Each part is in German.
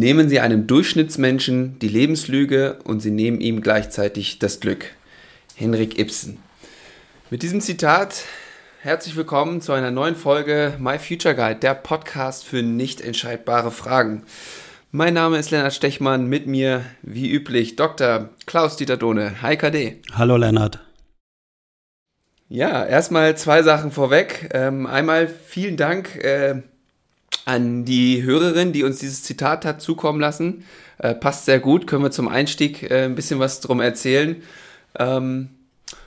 Nehmen Sie einem Durchschnittsmenschen die Lebenslüge und Sie nehmen ihm gleichzeitig das Glück. Henrik Ibsen. Mit diesem Zitat herzlich willkommen zu einer neuen Folge My Future Guide, der Podcast für nicht entscheidbare Fragen. Mein Name ist Lennart Stechmann, mit mir wie üblich Dr. Klaus-Dieter Dohne. Hi KD. Hallo Lennart. Ja, erstmal zwei Sachen vorweg. Ähm, einmal vielen Dank äh, an die Hörerin, die uns dieses Zitat hat zukommen lassen. Äh, passt sehr gut, können wir zum Einstieg äh, ein bisschen was drum erzählen. Ähm,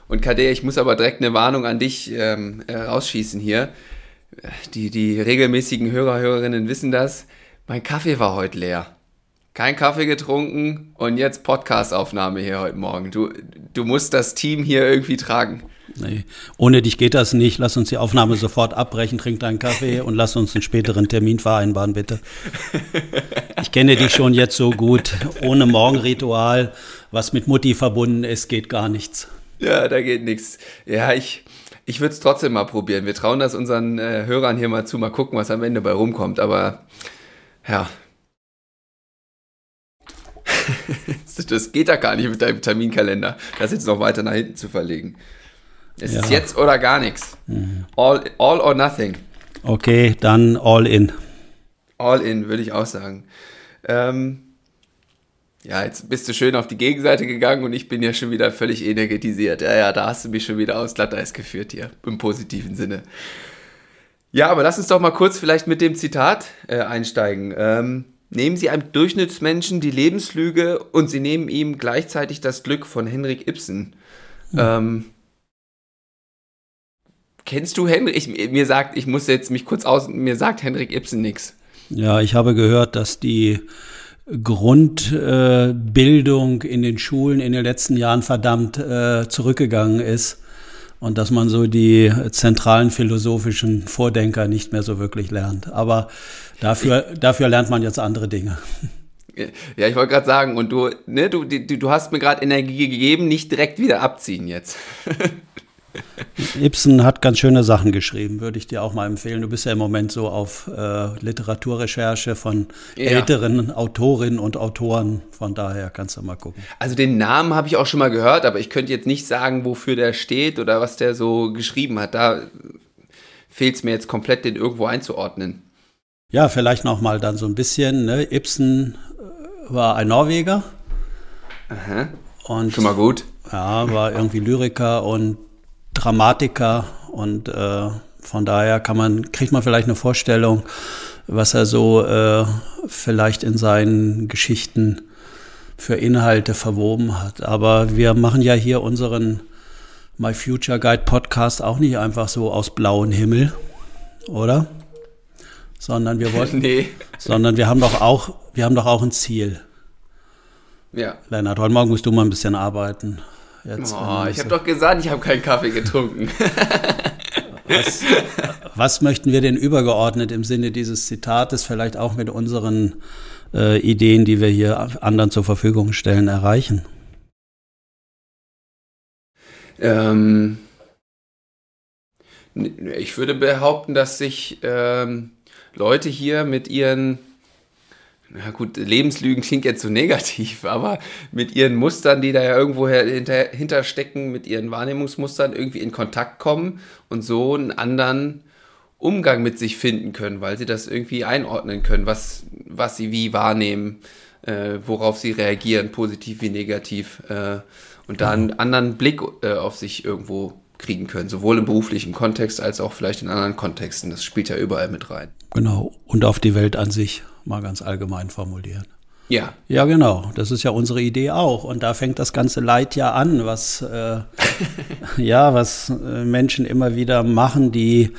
und Kader, ich muss aber direkt eine Warnung an dich ähm, äh, rausschießen hier. Die, die regelmäßigen Hörer, Hörerinnen wissen das. Mein Kaffee war heute leer. Kein Kaffee getrunken und jetzt Podcastaufnahme hier heute Morgen. Du, du musst das Team hier irgendwie tragen. Nee, ohne dich geht das nicht. Lass uns die Aufnahme sofort abbrechen, trink deinen Kaffee und lass uns einen späteren Termin vereinbaren, bitte. Ich kenne dich schon jetzt so gut. Ohne Morgenritual, was mit Mutti verbunden ist, geht gar nichts. Ja, da geht nichts. Ja, ich, ich würde es trotzdem mal probieren. Wir trauen das unseren äh, Hörern hier mal zu, mal gucken, was am Ende bei rumkommt. Aber ja. das geht da gar nicht mit deinem Terminkalender, das jetzt noch weiter nach hinten zu verlegen. Es ja. ist jetzt oder gar nichts. Mhm. All, all or nothing. Okay, dann all in. All in, würde ich auch sagen. Ähm, ja, jetzt bist du schön auf die Gegenseite gegangen und ich bin ja schon wieder völlig energetisiert. Ja, ja, da hast du mich schon wieder aus Glatteis geführt hier, im positiven Sinne. Ja, aber lass uns doch mal kurz vielleicht mit dem Zitat äh, einsteigen. Ähm, nehmen Sie einem Durchschnittsmenschen die Lebenslüge und Sie nehmen ihm gleichzeitig das Glück von Henrik Ibsen. Mhm. Ähm, Kennst du Henrik? Ich, mir sagt, ich muss jetzt mich kurz aus, mir sagt Henrik Ibsen nichts. Ja, ich habe gehört, dass die Grundbildung äh, in den Schulen in den letzten Jahren verdammt äh, zurückgegangen ist und dass man so die zentralen philosophischen Vordenker nicht mehr so wirklich lernt. Aber dafür, dafür lernt man jetzt andere Dinge. Ja, ich wollte gerade sagen, und du, ne, du, du, du hast mir gerade Energie gegeben, nicht direkt wieder abziehen jetzt. Ibsen hat ganz schöne Sachen geschrieben, würde ich dir auch mal empfehlen. Du bist ja im Moment so auf äh, Literaturrecherche von ja. älteren Autorinnen und Autoren. Von daher kannst du mal gucken. Also den Namen habe ich auch schon mal gehört, aber ich könnte jetzt nicht sagen, wofür der steht oder was der so geschrieben hat. Da fehlt es mir jetzt komplett, den irgendwo einzuordnen. Ja, vielleicht noch mal dann so ein bisschen. Ne? Ibsen äh, war ein Norweger. Aha. Und, schon mal gut. Ja, war irgendwie Lyriker und Dramatiker und äh, von daher kann man, kriegt man vielleicht eine Vorstellung, was er so äh, vielleicht in seinen Geschichten für Inhalte verwoben hat. Aber wir machen ja hier unseren My Future Guide Podcast auch nicht einfach so aus blauem Himmel, oder? Sondern wir wollten, nee. sondern wir haben doch auch, wir haben doch auch ein Ziel. Ja. Lennart, heute Morgen musst du mal ein bisschen arbeiten. Jetzt, oh, ich habe doch gesagt, ich habe keinen Kaffee getrunken. was, was, möchten wir denn übergeordnet im Sinne dieses Zitates vielleicht auch mit unseren äh, Ideen, die wir hier anderen zur Verfügung stellen, erreichen? Ähm, ich würde behaupten, dass sich ähm, Leute hier mit ihren na gut, Lebenslügen klingt jetzt so negativ, aber mit ihren Mustern, die da ja irgendwo hinter, hinterstecken, mit ihren Wahrnehmungsmustern irgendwie in Kontakt kommen und so einen anderen Umgang mit sich finden können, weil sie das irgendwie einordnen können, was, was sie wie wahrnehmen, äh, worauf sie reagieren, positiv wie negativ, äh, und da einen anderen Blick äh, auf sich irgendwo kriegen können, sowohl im beruflichen Kontext als auch vielleicht in anderen Kontexten. Das spielt ja überall mit rein. Genau, und auf die Welt an sich mal ganz allgemein formulieren. Ja. Ja, genau. Das ist ja unsere Idee auch. Und da fängt das ganze Leid ja an, was, äh, ja, was äh, Menschen immer wieder machen, die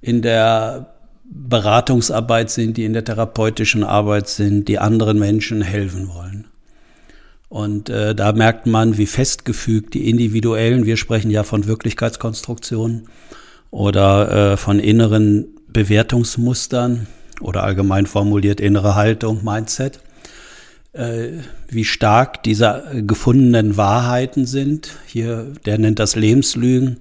in der Beratungsarbeit sind, die in der therapeutischen Arbeit sind, die anderen Menschen helfen wollen. Und äh, da merkt man, wie festgefügt die individuellen, wir sprechen ja von Wirklichkeitskonstruktionen oder äh, von inneren Bewertungsmustern, oder allgemein formuliert innere Haltung, Mindset, äh, wie stark diese gefundenen Wahrheiten sind. Hier, der nennt das Lebenslügen.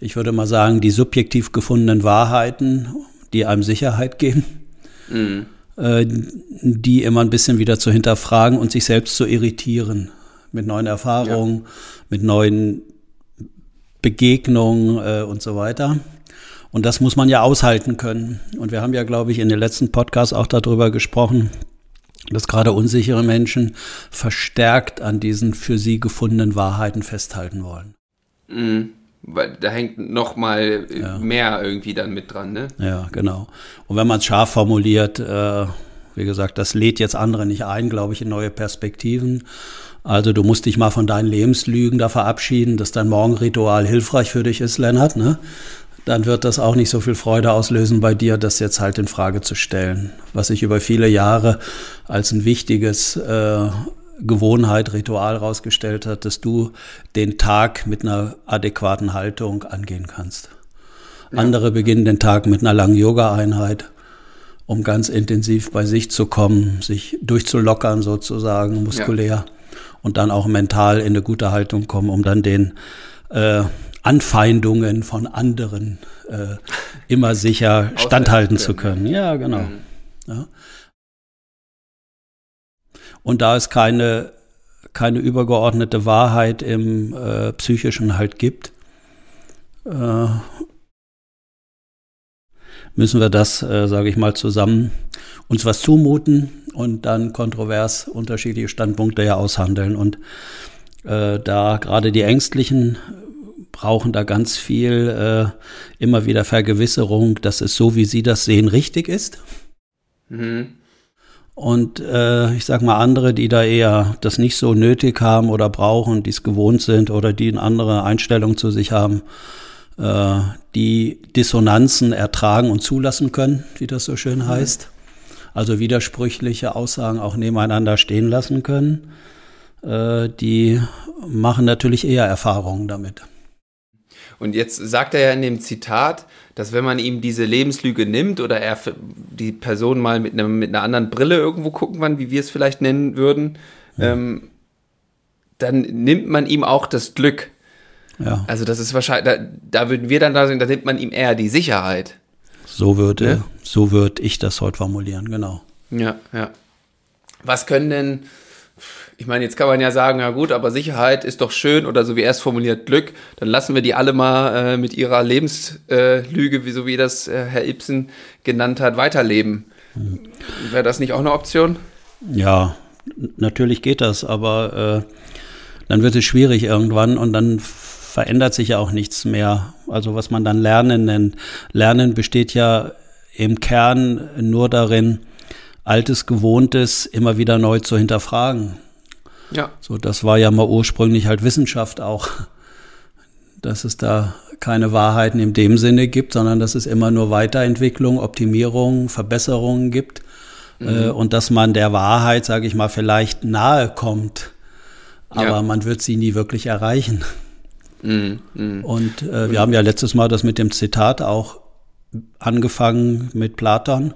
Ich würde mal sagen, die subjektiv gefundenen Wahrheiten, die einem Sicherheit geben. Mhm. äh, die immer ein bisschen wieder zu hinterfragen und sich selbst zu irritieren mit neuen Erfahrungen, ja. mit neuen Begegnungen äh, und so weiter. Und das muss man ja aushalten können. Und wir haben ja, glaube ich, in den letzten Podcasts auch darüber gesprochen, dass gerade unsichere Menschen verstärkt an diesen für sie gefundenen Wahrheiten festhalten wollen. Mhm. Weil da hängt noch mal ja. mehr irgendwie dann mit dran, ne? Ja, genau. Und wenn man es scharf formuliert, äh, wie gesagt, das lädt jetzt andere nicht ein, glaube ich, in neue Perspektiven. Also du musst dich mal von deinen Lebenslügen da verabschieden, dass dein Morgenritual hilfreich für dich ist, Lennart, ne? Dann wird das auch nicht so viel Freude auslösen bei dir, das jetzt halt in Frage zu stellen. Was sich über viele Jahre als ein wichtiges äh, Gewohnheit, Ritual rausgestellt hat, dass du den Tag mit einer adäquaten Haltung angehen kannst. Ja. Andere beginnen den Tag mit einer langen Yoga-Einheit, um ganz intensiv bei sich zu kommen, sich durchzulockern sozusagen, muskulär ja. und dann auch mental in eine gute Haltung kommen, um dann den äh, Anfeindungen von anderen äh, immer sicher standhalten zu können. Ja, genau. Mhm. Ja. Und da es keine, keine übergeordnete Wahrheit im äh, Psychischen halt gibt, äh, müssen wir das, äh, sage ich mal, zusammen uns was zumuten und dann kontrovers unterschiedliche Standpunkte ja aushandeln. Und äh, da gerade die Ängstlichen brauchen da ganz viel äh, immer wieder Vergewisserung, dass es so, wie sie das sehen, richtig ist. Mhm. Und äh, ich sag mal, andere, die da eher das nicht so nötig haben oder brauchen, die es gewohnt sind oder die eine andere Einstellung zu sich haben, äh, die Dissonanzen ertragen und zulassen können, wie das so schön mhm. heißt. Also widersprüchliche Aussagen auch nebeneinander stehen lassen können. Äh, die machen natürlich eher Erfahrungen damit. Und jetzt sagt er ja in dem Zitat, dass wenn man ihm diese Lebenslüge nimmt oder er die Person mal mit, einem, mit einer anderen Brille irgendwo gucken kann, wie wir es vielleicht nennen würden, ja. ähm, dann nimmt man ihm auch das Glück. Ja. Also das ist wahrscheinlich, da, da würden wir dann da sagen, da nimmt man ihm eher die Sicherheit. So würde, ne? so würde ich das heute formulieren, genau. Ja, ja. Was können denn ich meine, jetzt kann man ja sagen, ja gut, aber Sicherheit ist doch schön oder so wie er es formuliert, Glück. Dann lassen wir die alle mal äh, mit ihrer Lebenslüge, wie so wie das äh, Herr Ibsen genannt hat, weiterleben. Hm. Wäre das nicht auch eine Option? Ja, natürlich geht das, aber äh, dann wird es schwierig irgendwann und dann verändert sich ja auch nichts mehr. Also was man dann Lernen nennt. Lernen besteht ja im Kern nur darin, Altes, Gewohntes immer wieder neu zu hinterfragen. Ja. So, das war ja mal ursprünglich halt Wissenschaft auch, dass es da keine Wahrheiten in dem Sinne gibt, sondern dass es immer nur Weiterentwicklung, Optimierung, Verbesserungen gibt mhm. äh, und dass man der Wahrheit, sage ich mal, vielleicht nahe kommt, aber ja. man wird sie nie wirklich erreichen. Mhm. Mhm. Und äh, wir haben ja letztes Mal das mit dem Zitat auch angefangen mit Platon.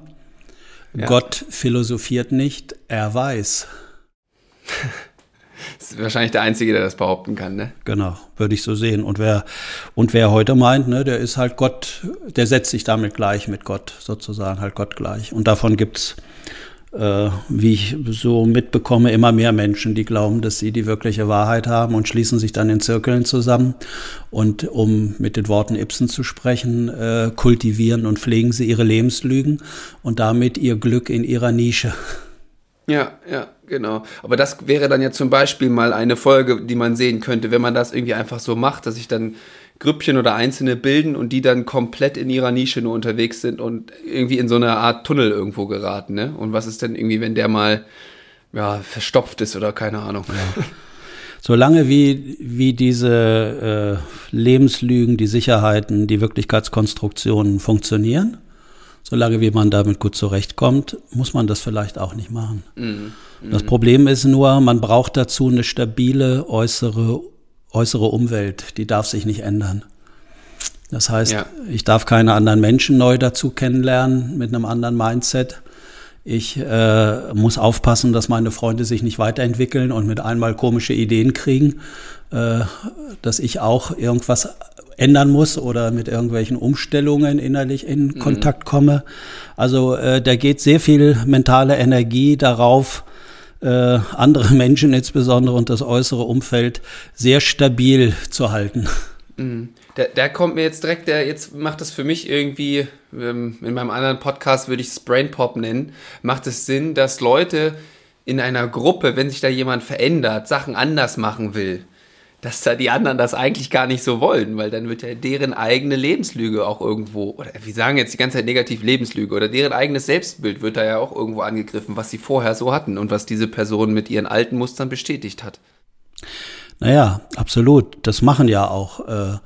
Ja. Gott philosophiert nicht, er weiß. Ist wahrscheinlich der Einzige, der das behaupten kann, ne? Genau, würde ich so sehen. Und wer, und wer heute meint, ne, der ist halt Gott, der setzt sich damit gleich mit Gott, sozusagen, halt Gott gleich. Und davon gibt's äh, wie ich so mitbekomme, immer mehr Menschen, die glauben, dass sie die wirkliche Wahrheit haben und schließen sich dann in Zirkeln zusammen. Und um mit den Worten Ibsen zu sprechen, äh, kultivieren und pflegen sie ihre Lebenslügen und damit ihr Glück in ihrer Nische. Ja, ja, genau. Aber das wäre dann ja zum Beispiel mal eine Folge, die man sehen könnte, wenn man das irgendwie einfach so macht, dass ich dann Grüppchen oder Einzelne bilden und die dann komplett in ihrer Nische nur unterwegs sind und irgendwie in so eine Art Tunnel irgendwo geraten, ne? Und was ist denn irgendwie, wenn der mal ja, verstopft ist oder keine Ahnung. Ja. Solange wie, wie diese äh, Lebenslügen, die Sicherheiten, die Wirklichkeitskonstruktionen funktionieren, solange wie man damit gut zurechtkommt, muss man das vielleicht auch nicht machen. Mhm. Mhm. Das Problem ist nur, man braucht dazu eine stabile äußere äußere Umwelt, die darf sich nicht ändern. Das heißt, ja. ich darf keine anderen Menschen neu dazu kennenlernen mit einem anderen Mindset. Ich äh, muss aufpassen, dass meine Freunde sich nicht weiterentwickeln und mit einmal komische Ideen kriegen, äh, dass ich auch irgendwas ändern muss oder mit irgendwelchen Umstellungen innerlich in mhm. Kontakt komme. Also äh, da geht sehr viel mentale Energie darauf, äh, andere Menschen insbesondere und das äußere Umfeld sehr stabil zu halten. Mhm. Da, da kommt mir jetzt direkt, der jetzt macht das für mich irgendwie, ähm, in meinem anderen Podcast würde ich es Brain Pop nennen, macht es Sinn, dass Leute in einer Gruppe, wenn sich da jemand verändert, Sachen anders machen will, dass da die anderen das eigentlich gar nicht so wollen, weil dann wird ja deren eigene Lebenslüge auch irgendwo, oder wir sagen jetzt die ganze Zeit negativ Lebenslüge, oder deren eigenes Selbstbild wird da ja auch irgendwo angegriffen, was sie vorher so hatten und was diese Person mit ihren alten Mustern bestätigt hat. Naja, absolut. Das machen ja auch äh,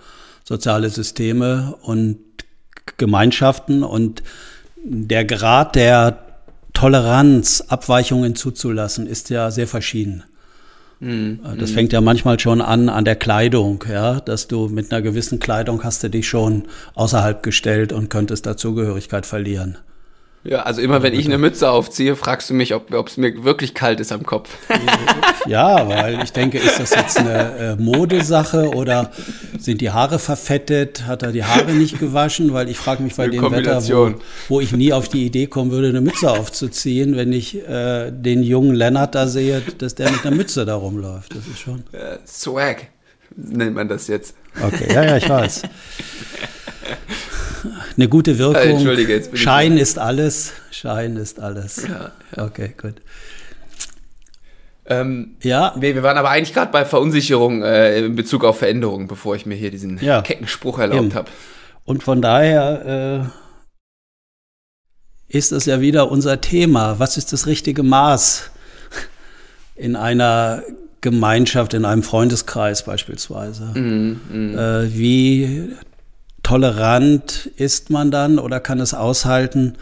soziale Systeme und Gemeinschaften und der Grad der Toleranz, Abweichungen zuzulassen, ist ja sehr verschieden. Mhm. Das fängt ja manchmal schon an an der Kleidung, ja, dass du mit einer gewissen Kleidung hast du dich schon außerhalb gestellt und könntest Dazugehörigkeit verlieren. Ja, also immer wenn ich eine Mütze aufziehe, fragst du mich, ob es mir wirklich kalt ist am Kopf. Ja, weil ich denke, ist das jetzt eine äh, Modesache oder sind die Haare verfettet? Hat er die Haare nicht gewaschen? Weil ich frage mich bei dem Wetter, wo, wo, ich nie auf die Idee kommen würde, eine Mütze aufzuziehen, wenn ich äh, den jungen Lennart da sehe, dass der mit einer Mütze da rumläuft. Das ist schon. Äh, Swag nennt man das jetzt. Okay, ja, ja, ich weiß. Eine gute Wirkung. Ah, Entschuldige, jetzt bin Schein ich ist alles. Schein ist alles. Ja, ja. Okay, gut. Ähm, ja. Wir, wir, waren aber eigentlich gerade bei Verunsicherung äh, in Bezug auf Veränderungen, bevor ich mir hier diesen ja. kecken Spruch erlaubt habe. Und von daher äh, ist das ja wieder unser Thema. Was ist das richtige Maß in einer Gemeinschaft, in einem Freundeskreis beispielsweise? Mm, mm. Äh, wie tolerant ist man dann oder kann es aushalten,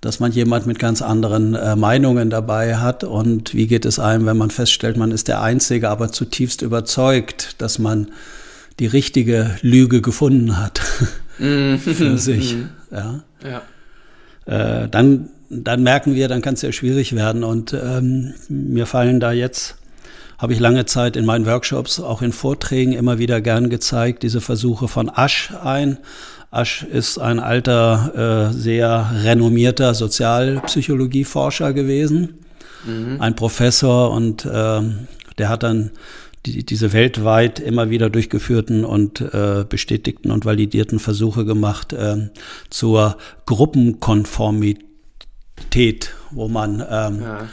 dass man jemand mit ganz anderen äh, Meinungen dabei hat und wie geht es einem, wenn man feststellt, man ist der Einzige, aber zutiefst überzeugt, dass man die richtige Lüge gefunden hat mhm. für sich. Mhm. ja. ja. Äh, dann, dann merken wir, dann kann es sehr schwierig werden und ähm, mir fallen da jetzt habe ich lange Zeit in meinen Workshops, auch in Vorträgen immer wieder gern gezeigt, diese Versuche von Asch ein. Asch ist ein alter, äh, sehr renommierter Sozialpsychologieforscher gewesen, mhm. ein Professor und äh, der hat dann die, diese weltweit immer wieder durchgeführten und äh, bestätigten und validierten Versuche gemacht äh, zur Gruppenkonformität, wo man ähm, ja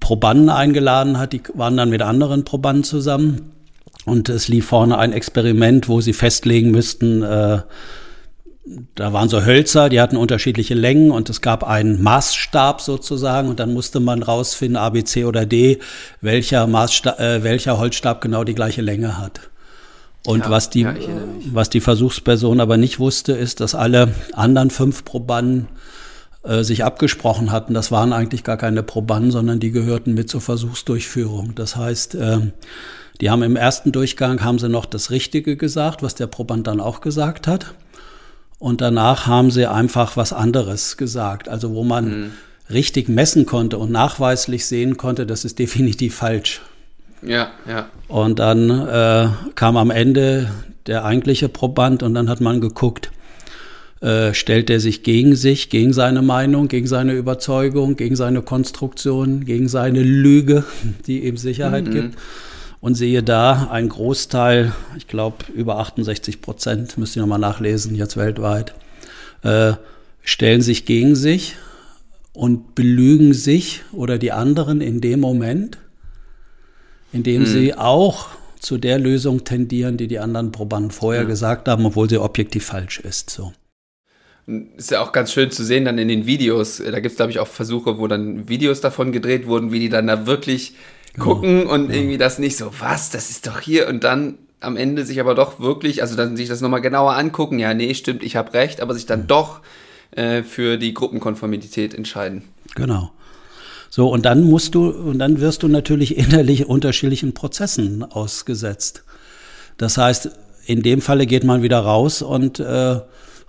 Probanden eingeladen hat, die waren dann mit anderen Probanden zusammen. Und es lief vorne ein Experiment, wo sie festlegen müssten, äh, da waren so Hölzer, die hatten unterschiedliche Längen und es gab einen Maßstab sozusagen und dann musste man rausfinden, A, B, C oder D, welcher, Maßstab, äh, welcher Holzstab genau die gleiche Länge hat. Und ja, was, die, ja, was die Versuchsperson aber nicht wusste, ist, dass alle anderen fünf Probanden äh, sich abgesprochen hatten. Das waren eigentlich gar keine Probanden, sondern die gehörten mit zur Versuchsdurchführung. Das heißt, äh, die haben im ersten Durchgang haben sie noch das Richtige gesagt, was der Proband dann auch gesagt hat. Und danach haben sie einfach was anderes gesagt. Also wo man mhm. richtig messen konnte und nachweislich sehen konnte, das ist definitiv falsch. Ja, ja. Und dann äh, kam am Ende der eigentliche Proband und dann hat man geguckt, äh, stellt er sich gegen sich, gegen seine Meinung, gegen seine Überzeugung, gegen seine Konstruktion, gegen seine Lüge, die ihm Sicherheit mhm. gibt. Und sehe da ein Großteil, ich glaube über 68 Prozent, müsst ihr nochmal nachlesen, jetzt weltweit, äh, stellen sich gegen sich und belügen sich oder die anderen in dem Moment, in dem mhm. sie auch zu der Lösung tendieren, die die anderen Probanden vorher ja. gesagt haben, obwohl sie objektiv falsch ist. So. Ist ja auch ganz schön zu sehen dann in den Videos. Da gibt es, glaube ich, auch Versuche, wo dann Videos davon gedreht wurden, wie die dann da wirklich gucken ja, und ja. irgendwie das nicht so, was, das ist doch hier und dann am Ende sich aber doch wirklich, also dann sich das nochmal genauer angucken, ja, nee, stimmt, ich habe recht, aber sich dann ja. doch äh, für die Gruppenkonformität entscheiden. Genau. So, und dann musst du, und dann wirst du natürlich innerlich unterschiedlichen Prozessen ausgesetzt. Das heißt, in dem Falle geht man wieder raus und äh,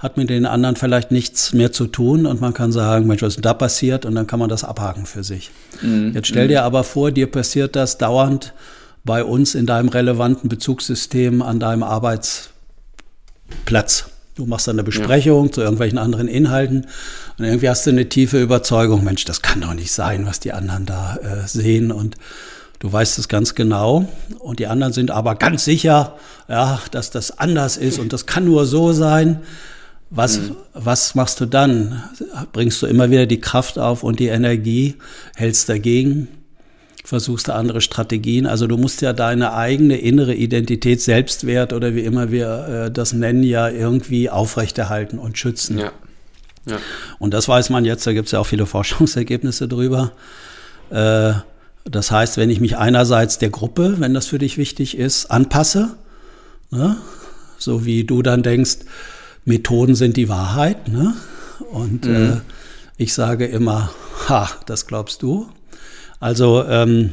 hat mit den anderen vielleicht nichts mehr zu tun und man kann sagen, Mensch, was ist denn da passiert? Und dann kann man das abhaken für sich. Mhm. Jetzt stell dir aber vor, dir passiert das dauernd bei uns in deinem relevanten Bezugssystem an deinem Arbeitsplatz Platz. Du machst dann eine Besprechung ja. zu irgendwelchen anderen Inhalten und irgendwie hast du eine tiefe Überzeugung, Mensch, das kann doch nicht sein, was die anderen da äh, sehen und du weißt es ganz genau und die anderen sind aber ganz sicher, ja, dass das anders ist und das kann nur so sein. Was, mhm. was machst du dann? Bringst du immer wieder die Kraft auf und die Energie, hältst dagegen? versuchst du andere Strategien. Also du musst ja deine eigene innere Identität, Selbstwert oder wie immer wir äh, das nennen, ja irgendwie aufrechterhalten und schützen. Ja. Ja. Und das weiß man jetzt, da gibt es ja auch viele Forschungsergebnisse drüber. Äh, das heißt, wenn ich mich einerseits der Gruppe, wenn das für dich wichtig ist, anpasse, ne? so wie du dann denkst, Methoden sind die Wahrheit, ne? und mhm. äh, ich sage immer, ha, das glaubst du. Also, ähm,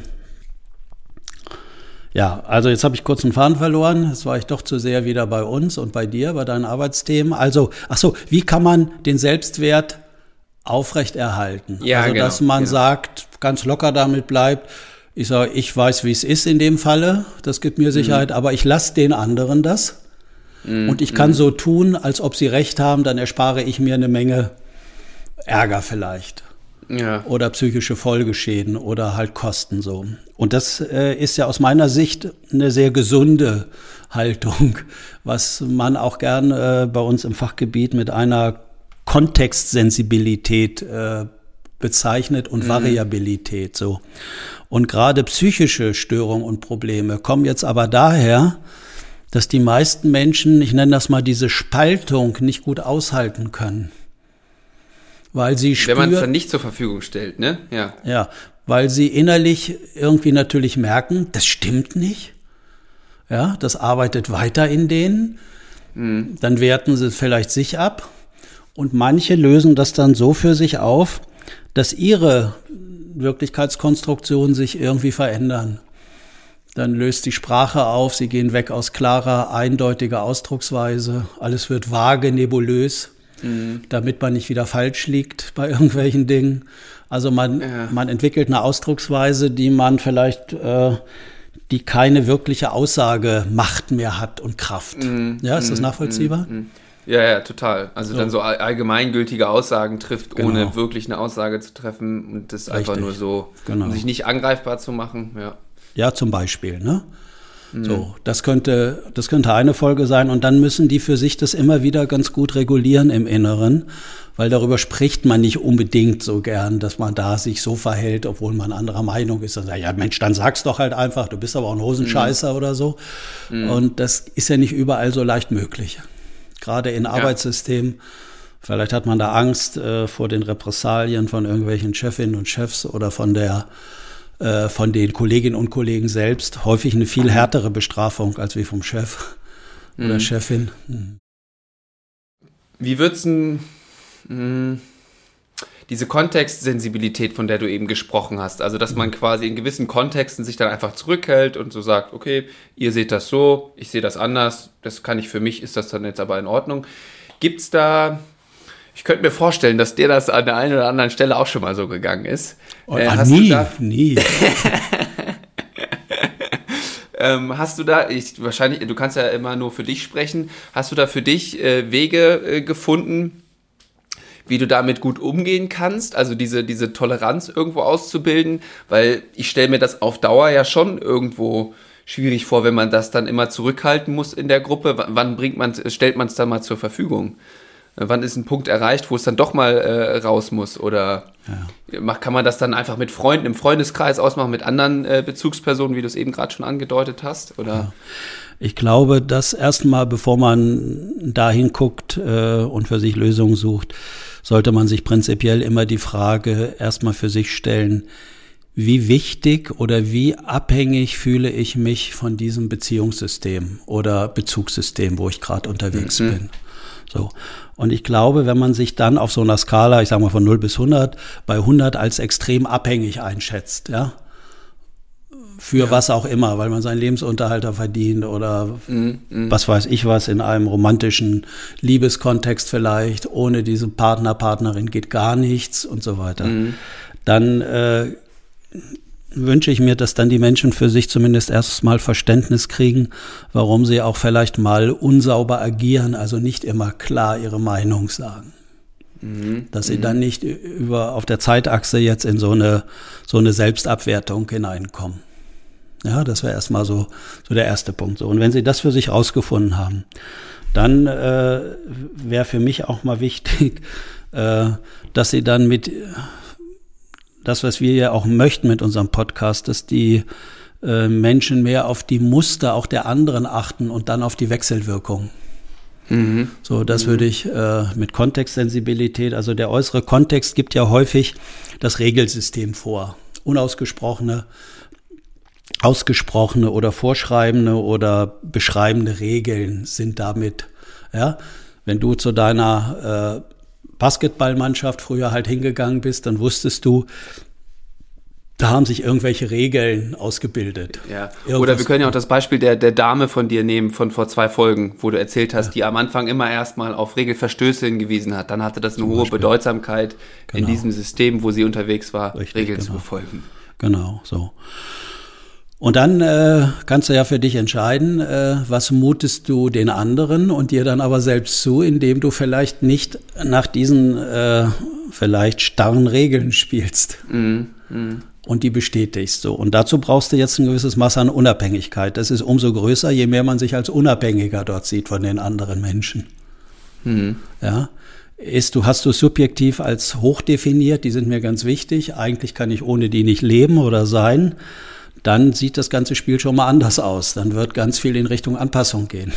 ja, also jetzt habe ich kurz einen Faden verloren. Jetzt war ich doch zu sehr wieder bei uns und bei dir, bei deinen Arbeitsthemen. Also, ach so, wie kann man den Selbstwert aufrechterhalten? Ja, also, genau, dass man genau. sagt, ganz locker damit bleibt. Ich sage, ich weiß, wie es ist in dem Falle. Das gibt mir Sicherheit, mhm. aber ich lasse den anderen das. Mhm. Und ich kann mhm. so tun, als ob sie recht haben, dann erspare ich mir eine Menge Ärger vielleicht ja. oder psychische Folgeschäden oder halt Kosten so. Und das äh, ist ja aus meiner Sicht eine sehr gesunde Haltung, was man auch gern äh, bei uns im Fachgebiet mit einer Kontextsensibilität äh, bezeichnet und mhm. Variabilität so. Und gerade psychische Störungen und Probleme kommen jetzt aber daher, dass die meisten Menschen, ich nenne das mal diese Spaltung, nicht gut aushalten können weil sie spürt, Wenn man es dann nicht zur Verfügung stellt, ne? Ja. Ja, weil sie innerlich irgendwie natürlich merken, das stimmt nicht. Ja, das arbeitet weiter in denen. Mhm. Dann werten sie vielleicht sich ab. Und manche lösen das dann so für sich auf, dass ihre Wirklichkeitskonstruktionen sich irgendwie verändern. Dann löst die Sprache auf, sie gehen weg aus klarer, eindeutiger Ausdrucksweise, alles wird vage, nebulös mhm. damit man nicht wieder falsch liegt bei irgendwelchen Dingen. Also man, ja. man entwickelt eine Ausdrucksweise, die man vielleicht, äh, die keine wirkliche Aussagemacht mehr hat und Kraft. Mhm. Ja, ist das mhm. nachvollziehbar? Mhm. Ja, ja, total. Also so. dann so allgemeingültige Aussagen trifft, genau. ohne wirklich eine Aussage zu treffen und das Richtig. einfach nur so, genau. um sich nicht angreifbar zu machen. Ja, ja zum Beispiel, ne? So, mhm. das könnte, das könnte eine Folge sein. Und dann müssen die für sich das immer wieder ganz gut regulieren im Inneren, weil darüber spricht man nicht unbedingt so gern, dass man da sich so verhält, obwohl man anderer Meinung ist. Dann sagt, ja Mensch, dann sag's doch halt einfach, du bist aber auch ein Hosenscheißer mhm. oder so. Mhm. Und das ist ja nicht überall so leicht möglich. Gerade in ja. Arbeitssystemen. Vielleicht hat man da Angst äh, vor den Repressalien von irgendwelchen Chefinnen und Chefs oder von der äh, von den Kolleginnen und Kollegen selbst häufig eine viel härtere Bestrafung als wie vom Chef oder mhm. Chefin. Mhm. Wie würdest du hm, diese Kontextsensibilität, von der du eben gesprochen hast, also dass man quasi in gewissen Kontexten sich dann einfach zurückhält und so sagt, okay, ihr seht das so, ich sehe das anders, das kann ich für mich, ist das dann jetzt aber in Ordnung. Gibt es da ich könnte mir vorstellen, dass dir das an der einen oder anderen Stelle auch schon mal so gegangen ist. Oh, äh, hast nie, da, nie. ähm, hast du da, ich, wahrscheinlich, du kannst ja immer nur für dich sprechen, hast du da für dich äh, Wege äh, gefunden, wie du damit gut umgehen kannst, also diese, diese Toleranz irgendwo auszubilden, weil ich stelle mir das auf Dauer ja schon irgendwo schwierig vor, wenn man das dann immer zurückhalten muss in der Gruppe. W wann bringt man, stellt man es dann mal zur Verfügung? Wann ist ein Punkt erreicht, wo es dann doch mal äh, raus muss? Oder ja. kann man das dann einfach mit Freunden im Freundeskreis ausmachen, mit anderen äh, Bezugspersonen, wie du es eben gerade schon angedeutet hast? Oder? Ja. Ich glaube, dass erstmal, bevor man dahin guckt äh, und für sich Lösungen sucht, sollte man sich prinzipiell immer die Frage erstmal für sich stellen, wie wichtig oder wie abhängig fühle ich mich von diesem Beziehungssystem oder Bezugssystem, wo ich gerade unterwegs mhm. bin. So. Und ich glaube, wenn man sich dann auf so einer Skala, ich sage mal von 0 bis 100, bei 100 als extrem abhängig einschätzt, ja, für ja. was auch immer, weil man seinen Lebensunterhalt verdient oder mm, mm. was weiß ich was in einem romantischen Liebeskontext vielleicht, ohne diese Partner, Partnerin geht gar nichts und so weiter. Mm. Dann äh, wünsche ich mir, dass dann die Menschen für sich zumindest erstmal Verständnis kriegen, warum sie auch vielleicht mal unsauber agieren, also nicht immer klar ihre Meinung sagen. Mhm. Dass sie mhm. dann nicht über, auf der Zeitachse jetzt in so eine, so eine Selbstabwertung hineinkommen. Ja, das wäre erstmal so, so der erste Punkt. So. Und wenn Sie das für sich rausgefunden haben, dann äh, wäre für mich auch mal wichtig, äh, dass Sie dann mit das, was wir ja auch möchten mit unserem Podcast, dass die äh, Menschen mehr auf die Muster auch der anderen achten und dann auf die Wechselwirkung. Mhm. So, das mhm. würde ich äh, mit Kontextsensibilität, also der äußere Kontext gibt ja häufig das Regelsystem vor. Unausgesprochene, ausgesprochene oder vorschreibende oder beschreibende Regeln sind damit, ja. Wenn du zu deiner äh, Basketballmannschaft früher halt hingegangen bist, dann wusstest du, da haben sich irgendwelche Regeln ausgebildet. Ja. Oder wir können ja auch das Beispiel der, der Dame von dir nehmen, von vor zwei Folgen, wo du erzählt hast, ja. die am Anfang immer erstmal auf Regelverstöße hingewiesen hat. Dann hatte das eine Zum hohe Beispiel. Bedeutsamkeit genau. in diesem System, wo sie unterwegs war, Richtig, Regeln genau. zu befolgen. Genau, so. Und dann äh, kannst du ja für dich entscheiden, äh, was mutest du den anderen und dir dann aber selbst zu, indem du vielleicht nicht nach diesen äh, vielleicht starren Regeln spielst. Mm, mm. Und die bestätigst so. Und dazu brauchst du jetzt ein gewisses Maß an Unabhängigkeit. Das ist umso größer, je mehr man sich als unabhängiger dort sieht von den anderen Menschen. Mm. Ja ist, du hast du subjektiv als hoch definiert, die sind mir ganz wichtig. Eigentlich kann ich ohne die nicht leben oder sein dann sieht das ganze Spiel schon mal anders aus. Dann wird ganz viel in Richtung Anpassung gehen.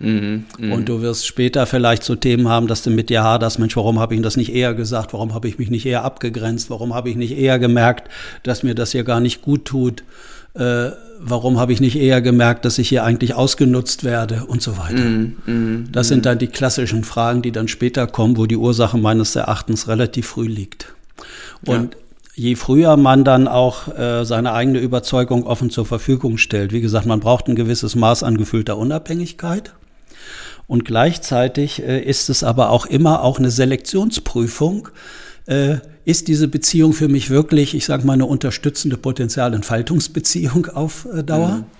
Mhm, mh. Und du wirst später vielleicht so Themen haben, dass du mit dir haderst, Mensch, warum habe ich das nicht eher gesagt? Warum habe ich mich nicht eher abgegrenzt? Warum habe ich nicht eher gemerkt, dass mir das hier gar nicht gut tut? Äh, warum habe ich nicht eher gemerkt, dass ich hier eigentlich ausgenutzt werde und so weiter? Mm, mm, das sind dann die klassischen Fragen, die dann später kommen, wo die Ursache meines Erachtens relativ früh liegt. Und ja je früher man dann auch äh, seine eigene Überzeugung offen zur Verfügung stellt. Wie gesagt, man braucht ein gewisses Maß an gefühlter Unabhängigkeit. Und gleichzeitig äh, ist es aber auch immer auch eine Selektionsprüfung. Äh, ist diese Beziehung für mich wirklich, ich sage mal, eine unterstützende Potenzialentfaltungsbeziehung auf äh, Dauer? Mhm.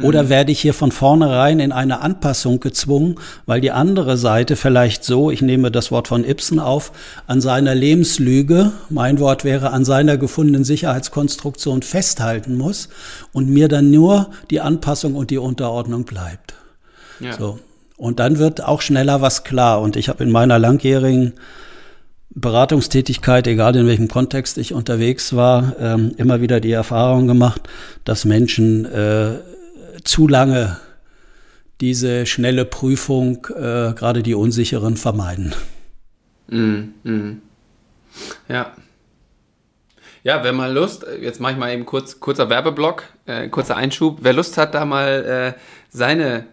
Oder mhm. werde ich hier von vornherein in eine Anpassung gezwungen, weil die andere Seite vielleicht so, ich nehme das Wort von Ibsen auf, an seiner Lebenslüge, mein Wort wäre an seiner gefundenen Sicherheitskonstruktion festhalten muss und mir dann nur die Anpassung und die Unterordnung bleibt. Ja. So. Und dann wird auch schneller was klar. Und ich habe in meiner langjährigen Beratungstätigkeit, egal in welchem Kontext ich unterwegs war, ähm, immer wieder die Erfahrung gemacht, dass Menschen äh, zu lange diese schnelle Prüfung, äh, gerade die unsicheren, vermeiden. Mm, mm. Ja. Ja, wer mal Lust, jetzt mache ich mal eben kurz, kurzer Werbeblock, äh, kurzer Einschub. Wer Lust hat, da mal äh, seine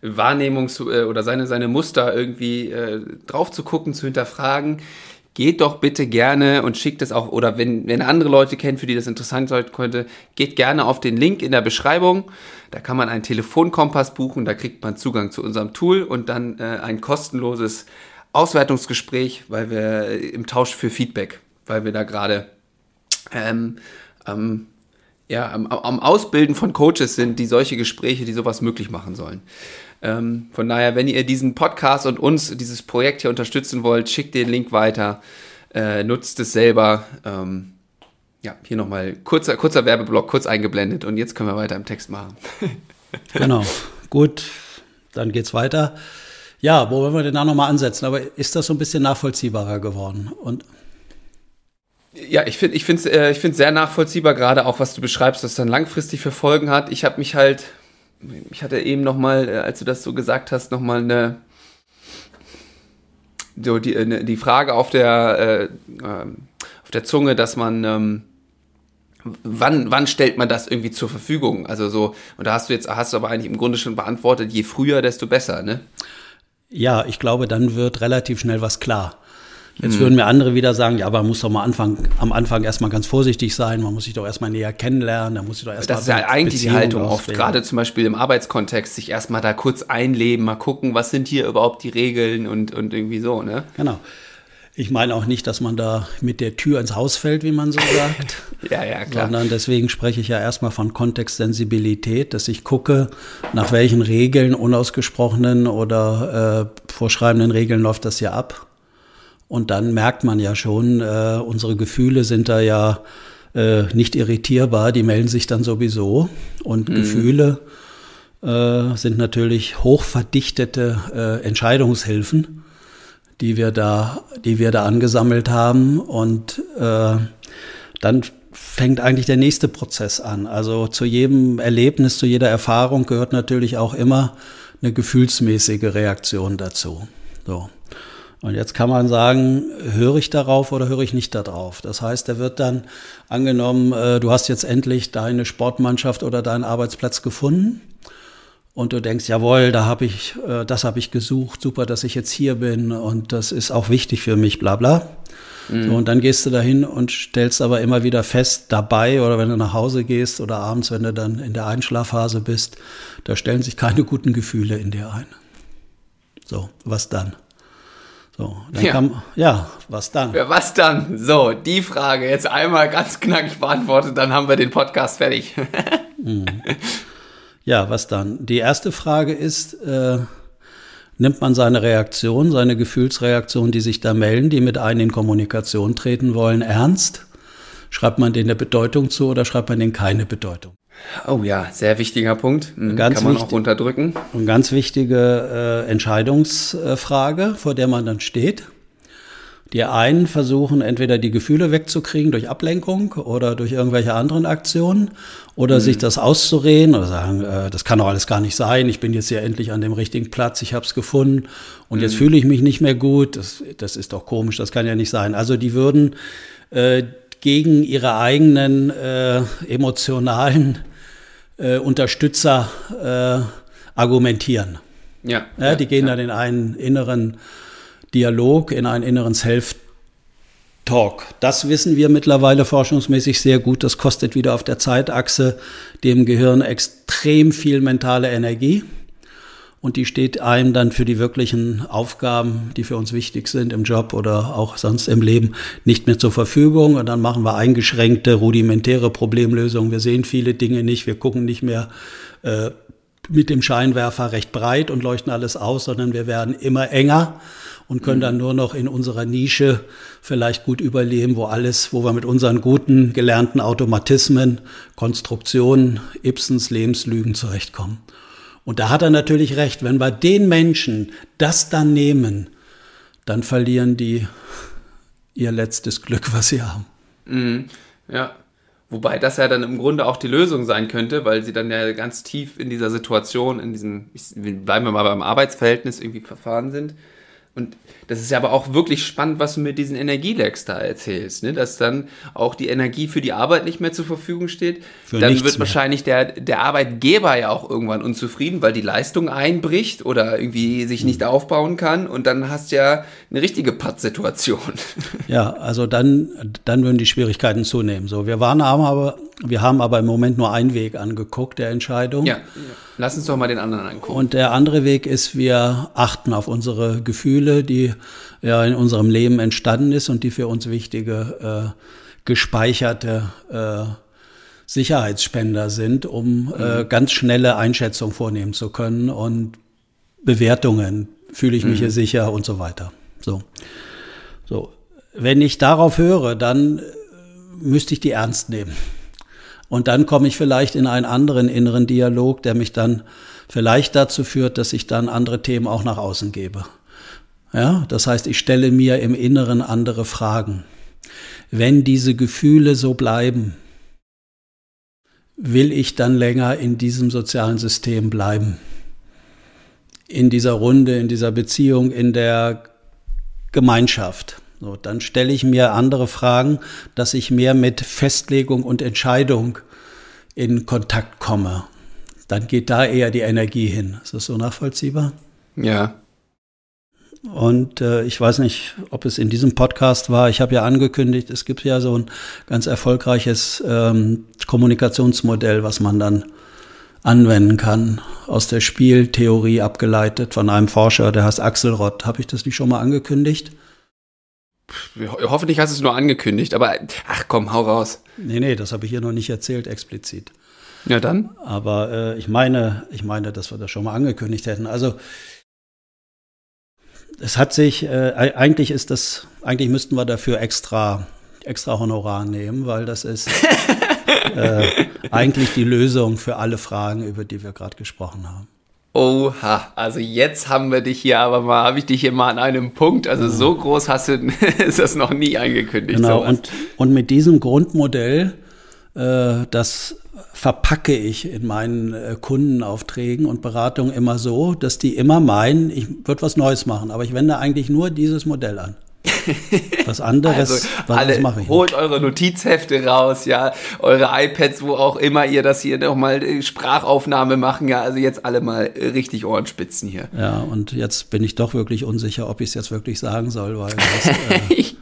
Wahrnehmung zu, äh, oder seine, seine Muster irgendwie äh, drauf zu gucken, zu hinterfragen, geht doch bitte gerne und schickt es auch, oder wenn, wenn andere Leute kennt, für die das interessant sein könnte, geht gerne auf den Link in der Beschreibung. Da kann man einen Telefonkompass buchen, da kriegt man Zugang zu unserem Tool und dann äh, ein kostenloses Auswertungsgespräch, weil wir äh, im Tausch für Feedback, weil wir da gerade ähm, ähm, ja, am, am Ausbilden von Coaches sind, die solche Gespräche, die sowas möglich machen sollen. Ähm, von daher, wenn ihr diesen Podcast und uns, dieses Projekt hier unterstützen wollt, schickt den Link weiter, äh, nutzt es selber. Ähm, ja, hier nochmal kurzer, kurzer Werbeblock, kurz eingeblendet und jetzt können wir weiter im Text machen. genau, gut, dann geht's weiter. Ja, wo wollen wir denn da nochmal ansetzen? Aber ist das so ein bisschen nachvollziehbarer geworden? Und ja, ich finde es äh, ich sehr nachvollziehbar, gerade auch, was du beschreibst, was dann langfristig für Folgen hat. Ich habe mich halt ich hatte eben noch mal, äh, als du das so gesagt hast, noch mal eine so die, eine, die Frage auf der äh, ähm, auf der Zunge, dass man ähm, wann wann stellt man das irgendwie zur Verfügung? Also so und da hast du jetzt hast du aber eigentlich im Grunde schon beantwortet, je früher desto besser, ne? Ja, ich glaube, dann wird relativ schnell was klar. Jetzt würden mir andere wieder sagen, ja, aber man muss doch mal Anfang, am Anfang erstmal ganz vorsichtig sein, man muss sich doch erstmal näher kennenlernen, da muss ich doch erstmal. Das ist ja eigentlich Beziehung die Haltung oft, gerade zum Beispiel im Arbeitskontext, sich erstmal da kurz einleben, mal gucken, was sind hier überhaupt die Regeln und, und irgendwie so, ne? Genau. Ich meine auch nicht, dass man da mit der Tür ins Haus fällt, wie man so sagt. ja, ja, klar. Sondern deswegen spreche ich ja erstmal von Kontextsensibilität, dass ich gucke, nach welchen Regeln, unausgesprochenen oder äh, vorschreibenden Regeln läuft das hier ab. Und dann merkt man ja schon, äh, unsere Gefühle sind da ja äh, nicht irritierbar, die melden sich dann sowieso. Und mhm. Gefühle äh, sind natürlich hochverdichtete äh, Entscheidungshilfen, die wir da, die wir da angesammelt haben. Und äh, dann fängt eigentlich der nächste Prozess an. Also zu jedem Erlebnis, zu jeder Erfahrung gehört natürlich auch immer eine gefühlsmäßige Reaktion dazu. So. Und jetzt kann man sagen, höre ich darauf oder höre ich nicht darauf? Das heißt, er wird dann angenommen, äh, du hast jetzt endlich deine Sportmannschaft oder deinen Arbeitsplatz gefunden und du denkst, jawohl, da habe ich, äh, das habe ich gesucht, super, dass ich jetzt hier bin und das ist auch wichtig für mich, bla bla. Mhm. So, und dann gehst du dahin und stellst aber immer wieder fest, dabei oder wenn du nach Hause gehst oder abends, wenn du dann in der Einschlafphase bist, da stellen sich keine guten Gefühle in dir ein. So, was dann? So, dann ja. kam, ja, was dann? Ja, was dann? So, die Frage jetzt einmal ganz knackig beantwortet, dann haben wir den Podcast fertig. Mhm. Ja, was dann? Die erste Frage ist, äh, nimmt man seine Reaktion, seine Gefühlsreaktion, die sich da melden, die mit einem in Kommunikation treten wollen, ernst? Schreibt man denen eine Bedeutung zu oder schreibt man denen keine Bedeutung? Oh ja, sehr wichtiger Punkt. Mhm, ganz Kann man wichtig, auch unterdrücken. Eine ganz wichtige äh, Entscheidungsfrage, vor der man dann steht. Die einen versuchen entweder die Gefühle wegzukriegen durch Ablenkung oder durch irgendwelche anderen Aktionen oder mhm. sich das auszureden oder sagen, äh, das kann doch alles gar nicht sein, ich bin jetzt hier endlich an dem richtigen Platz, ich habe es gefunden und mhm. jetzt fühle ich mich nicht mehr gut, das, das ist doch komisch, das kann ja nicht sein. Also die würden äh, gegen ihre eigenen äh, emotionalen äh, Unterstützer äh, argumentieren. Ja, ja, die gehen ja. dann in einen inneren Dialog, in einen inneren Self-Talk. Das wissen wir mittlerweile forschungsmäßig sehr gut. Das kostet wieder auf der Zeitachse dem Gehirn extrem viel mentale Energie und die steht einem dann für die wirklichen Aufgaben, die für uns wichtig sind im Job oder auch sonst im Leben, nicht mehr zur Verfügung. Und dann machen wir eingeschränkte, rudimentäre Problemlösungen. Wir sehen viele Dinge nicht, wir gucken nicht mehr äh, mit dem Scheinwerfer recht breit und leuchten alles aus, sondern wir werden immer enger und können dann nur noch in unserer Nische vielleicht gut überleben, wo alles, wo wir mit unseren guten gelernten Automatismen, Konstruktionen, Ibsens Lebenslügen zurechtkommen. Und da hat er natürlich recht, wenn wir den Menschen das dann nehmen, dann verlieren die ihr letztes Glück, was sie haben. Mhm. Ja. Wobei das ja dann im Grunde auch die Lösung sein könnte, weil sie dann ja ganz tief in dieser Situation, in diesem, bleiben wir mal beim Arbeitsverhältnis irgendwie verfahren sind und das ist ja aber auch wirklich spannend, was du mit diesen Energielecks da erzählst, ne? dass dann auch die Energie für die Arbeit nicht mehr zur Verfügung steht. Für dann wird wahrscheinlich der, der Arbeitgeber ja auch irgendwann unzufrieden, weil die Leistung einbricht oder irgendwie sich nicht aufbauen kann und dann hast du ja eine richtige Pattsituation. Ja, also dann, dann würden die Schwierigkeiten zunehmen. So, wir waren aber, wir haben aber im Moment nur einen Weg angeguckt der Entscheidung. Ja. Lass uns doch mal den anderen angucken. Und der andere Weg ist, wir achten auf unsere Gefühle, die ja in unserem Leben entstanden ist und die für uns wichtige, äh, gespeicherte äh, Sicherheitsspender sind, um äh, mhm. äh, ganz schnelle Einschätzungen vornehmen zu können und Bewertungen, fühle ich mich mhm. hier sicher und so weiter. So. So. Wenn ich darauf höre, dann äh, müsste ich die ernst nehmen. Und dann komme ich vielleicht in einen anderen inneren Dialog, der mich dann vielleicht dazu führt, dass ich dann andere Themen auch nach außen gebe. Ja, das heißt, ich stelle mir im Inneren andere Fragen. Wenn diese Gefühle so bleiben, will ich dann länger in diesem sozialen System bleiben? In dieser Runde, in dieser Beziehung, in der Gemeinschaft? So, dann stelle ich mir andere Fragen, dass ich mehr mit Festlegung und Entscheidung in Kontakt komme. Dann geht da eher die Energie hin. Ist das so nachvollziehbar? Ja. Und äh, ich weiß nicht, ob es in diesem Podcast war. Ich habe ja angekündigt, es gibt ja so ein ganz erfolgreiches ähm, Kommunikationsmodell, was man dann anwenden kann, aus der Spieltheorie abgeleitet von einem Forscher, der heißt Axel Rott. Habe ich das nicht schon mal angekündigt? Hoffentlich hast du es nur angekündigt, aber ach komm, hau raus. Nee, nee, das habe ich hier noch nicht erzählt, explizit. Ja, dann? Aber äh, ich meine, ich meine, dass wir das schon mal angekündigt hätten. Also es hat sich, äh, eigentlich ist das, eigentlich müssten wir dafür extra, extra Honorar nehmen, weil das ist äh, eigentlich die Lösung für alle Fragen, über die wir gerade gesprochen haben. Oha, also jetzt haben wir dich hier aber mal, habe ich dich hier mal an einem Punkt. Also so groß hast du ist das noch nie angekündigt. Genau, und, und mit diesem Grundmodell, äh, das verpacke ich in meinen äh, Kundenaufträgen und Beratungen immer so, dass die immer meinen, ich würde was Neues machen, aber ich wende eigentlich nur dieses Modell an. Was anderes, also, was alle, mache ich. Holt eure Notizhefte raus, ja, eure iPads, wo auch immer ihr das hier nochmal äh, Sprachaufnahme machen, ja, also jetzt alle mal äh, richtig Ohrenspitzen hier. Ja, und jetzt bin ich doch wirklich unsicher, ob ich es jetzt wirklich sagen soll, weil das, äh, ich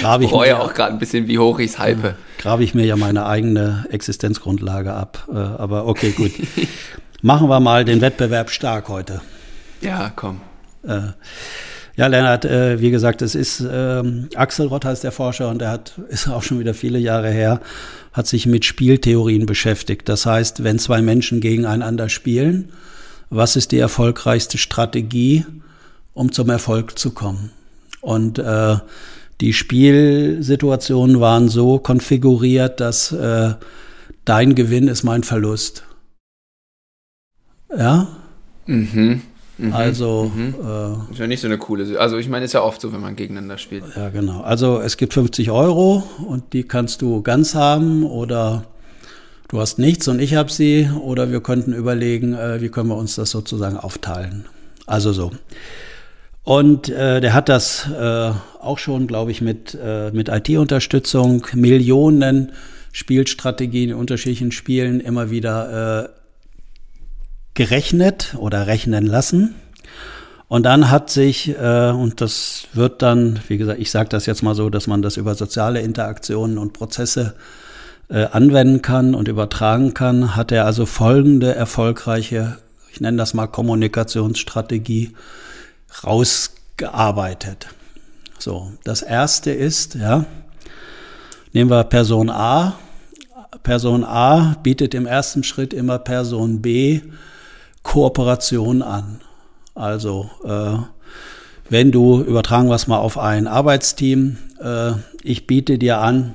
grabe ich mir auch gerade ein bisschen, wie hoch ich es hype. Ja, grabe ich mir ja meine eigene Existenzgrundlage ab. Äh, aber okay, gut. Machen wir mal den Wettbewerb stark heute. Ja, komm. Äh, ja, Lennart, äh, wie gesagt, es ist ähm, Axelrod heißt der Forscher und er hat ist auch schon wieder viele Jahre her, hat sich mit Spieltheorien beschäftigt. Das heißt, wenn zwei Menschen gegeneinander spielen, was ist die erfolgreichste Strategie, um zum Erfolg zu kommen? Und äh, die Spielsituationen waren so konfiguriert, dass äh, dein Gewinn ist mein Verlust. Ja? Mhm. Mhm, also mhm. Äh, ist ja nicht so eine coole. Also ich meine, ist ja oft so, wenn man gegeneinander spielt. Ja, genau. Also es gibt 50 Euro und die kannst du ganz haben oder du hast nichts und ich habe sie oder wir könnten überlegen, äh, wie können wir uns das sozusagen aufteilen. Also so. Und äh, der hat das äh, auch schon, glaube ich, mit, äh, mit IT-Unterstützung, Millionen Spielstrategien in unterschiedlichen Spielen immer wieder äh, gerechnet oder rechnen lassen. Und dann hat sich, äh, und das wird dann, wie gesagt, ich sage das jetzt mal so, dass man das über soziale Interaktionen und Prozesse äh, anwenden kann und übertragen kann, hat er also folgende erfolgreiche, ich nenne das mal Kommunikationsstrategie, rausgearbeitet. So, das erste ist, ja, nehmen wir Person A. Person A bietet im ersten Schritt immer Person B Kooperation an. Also äh, wenn du, übertragen wir es mal auf ein Arbeitsteam, äh, ich biete dir an,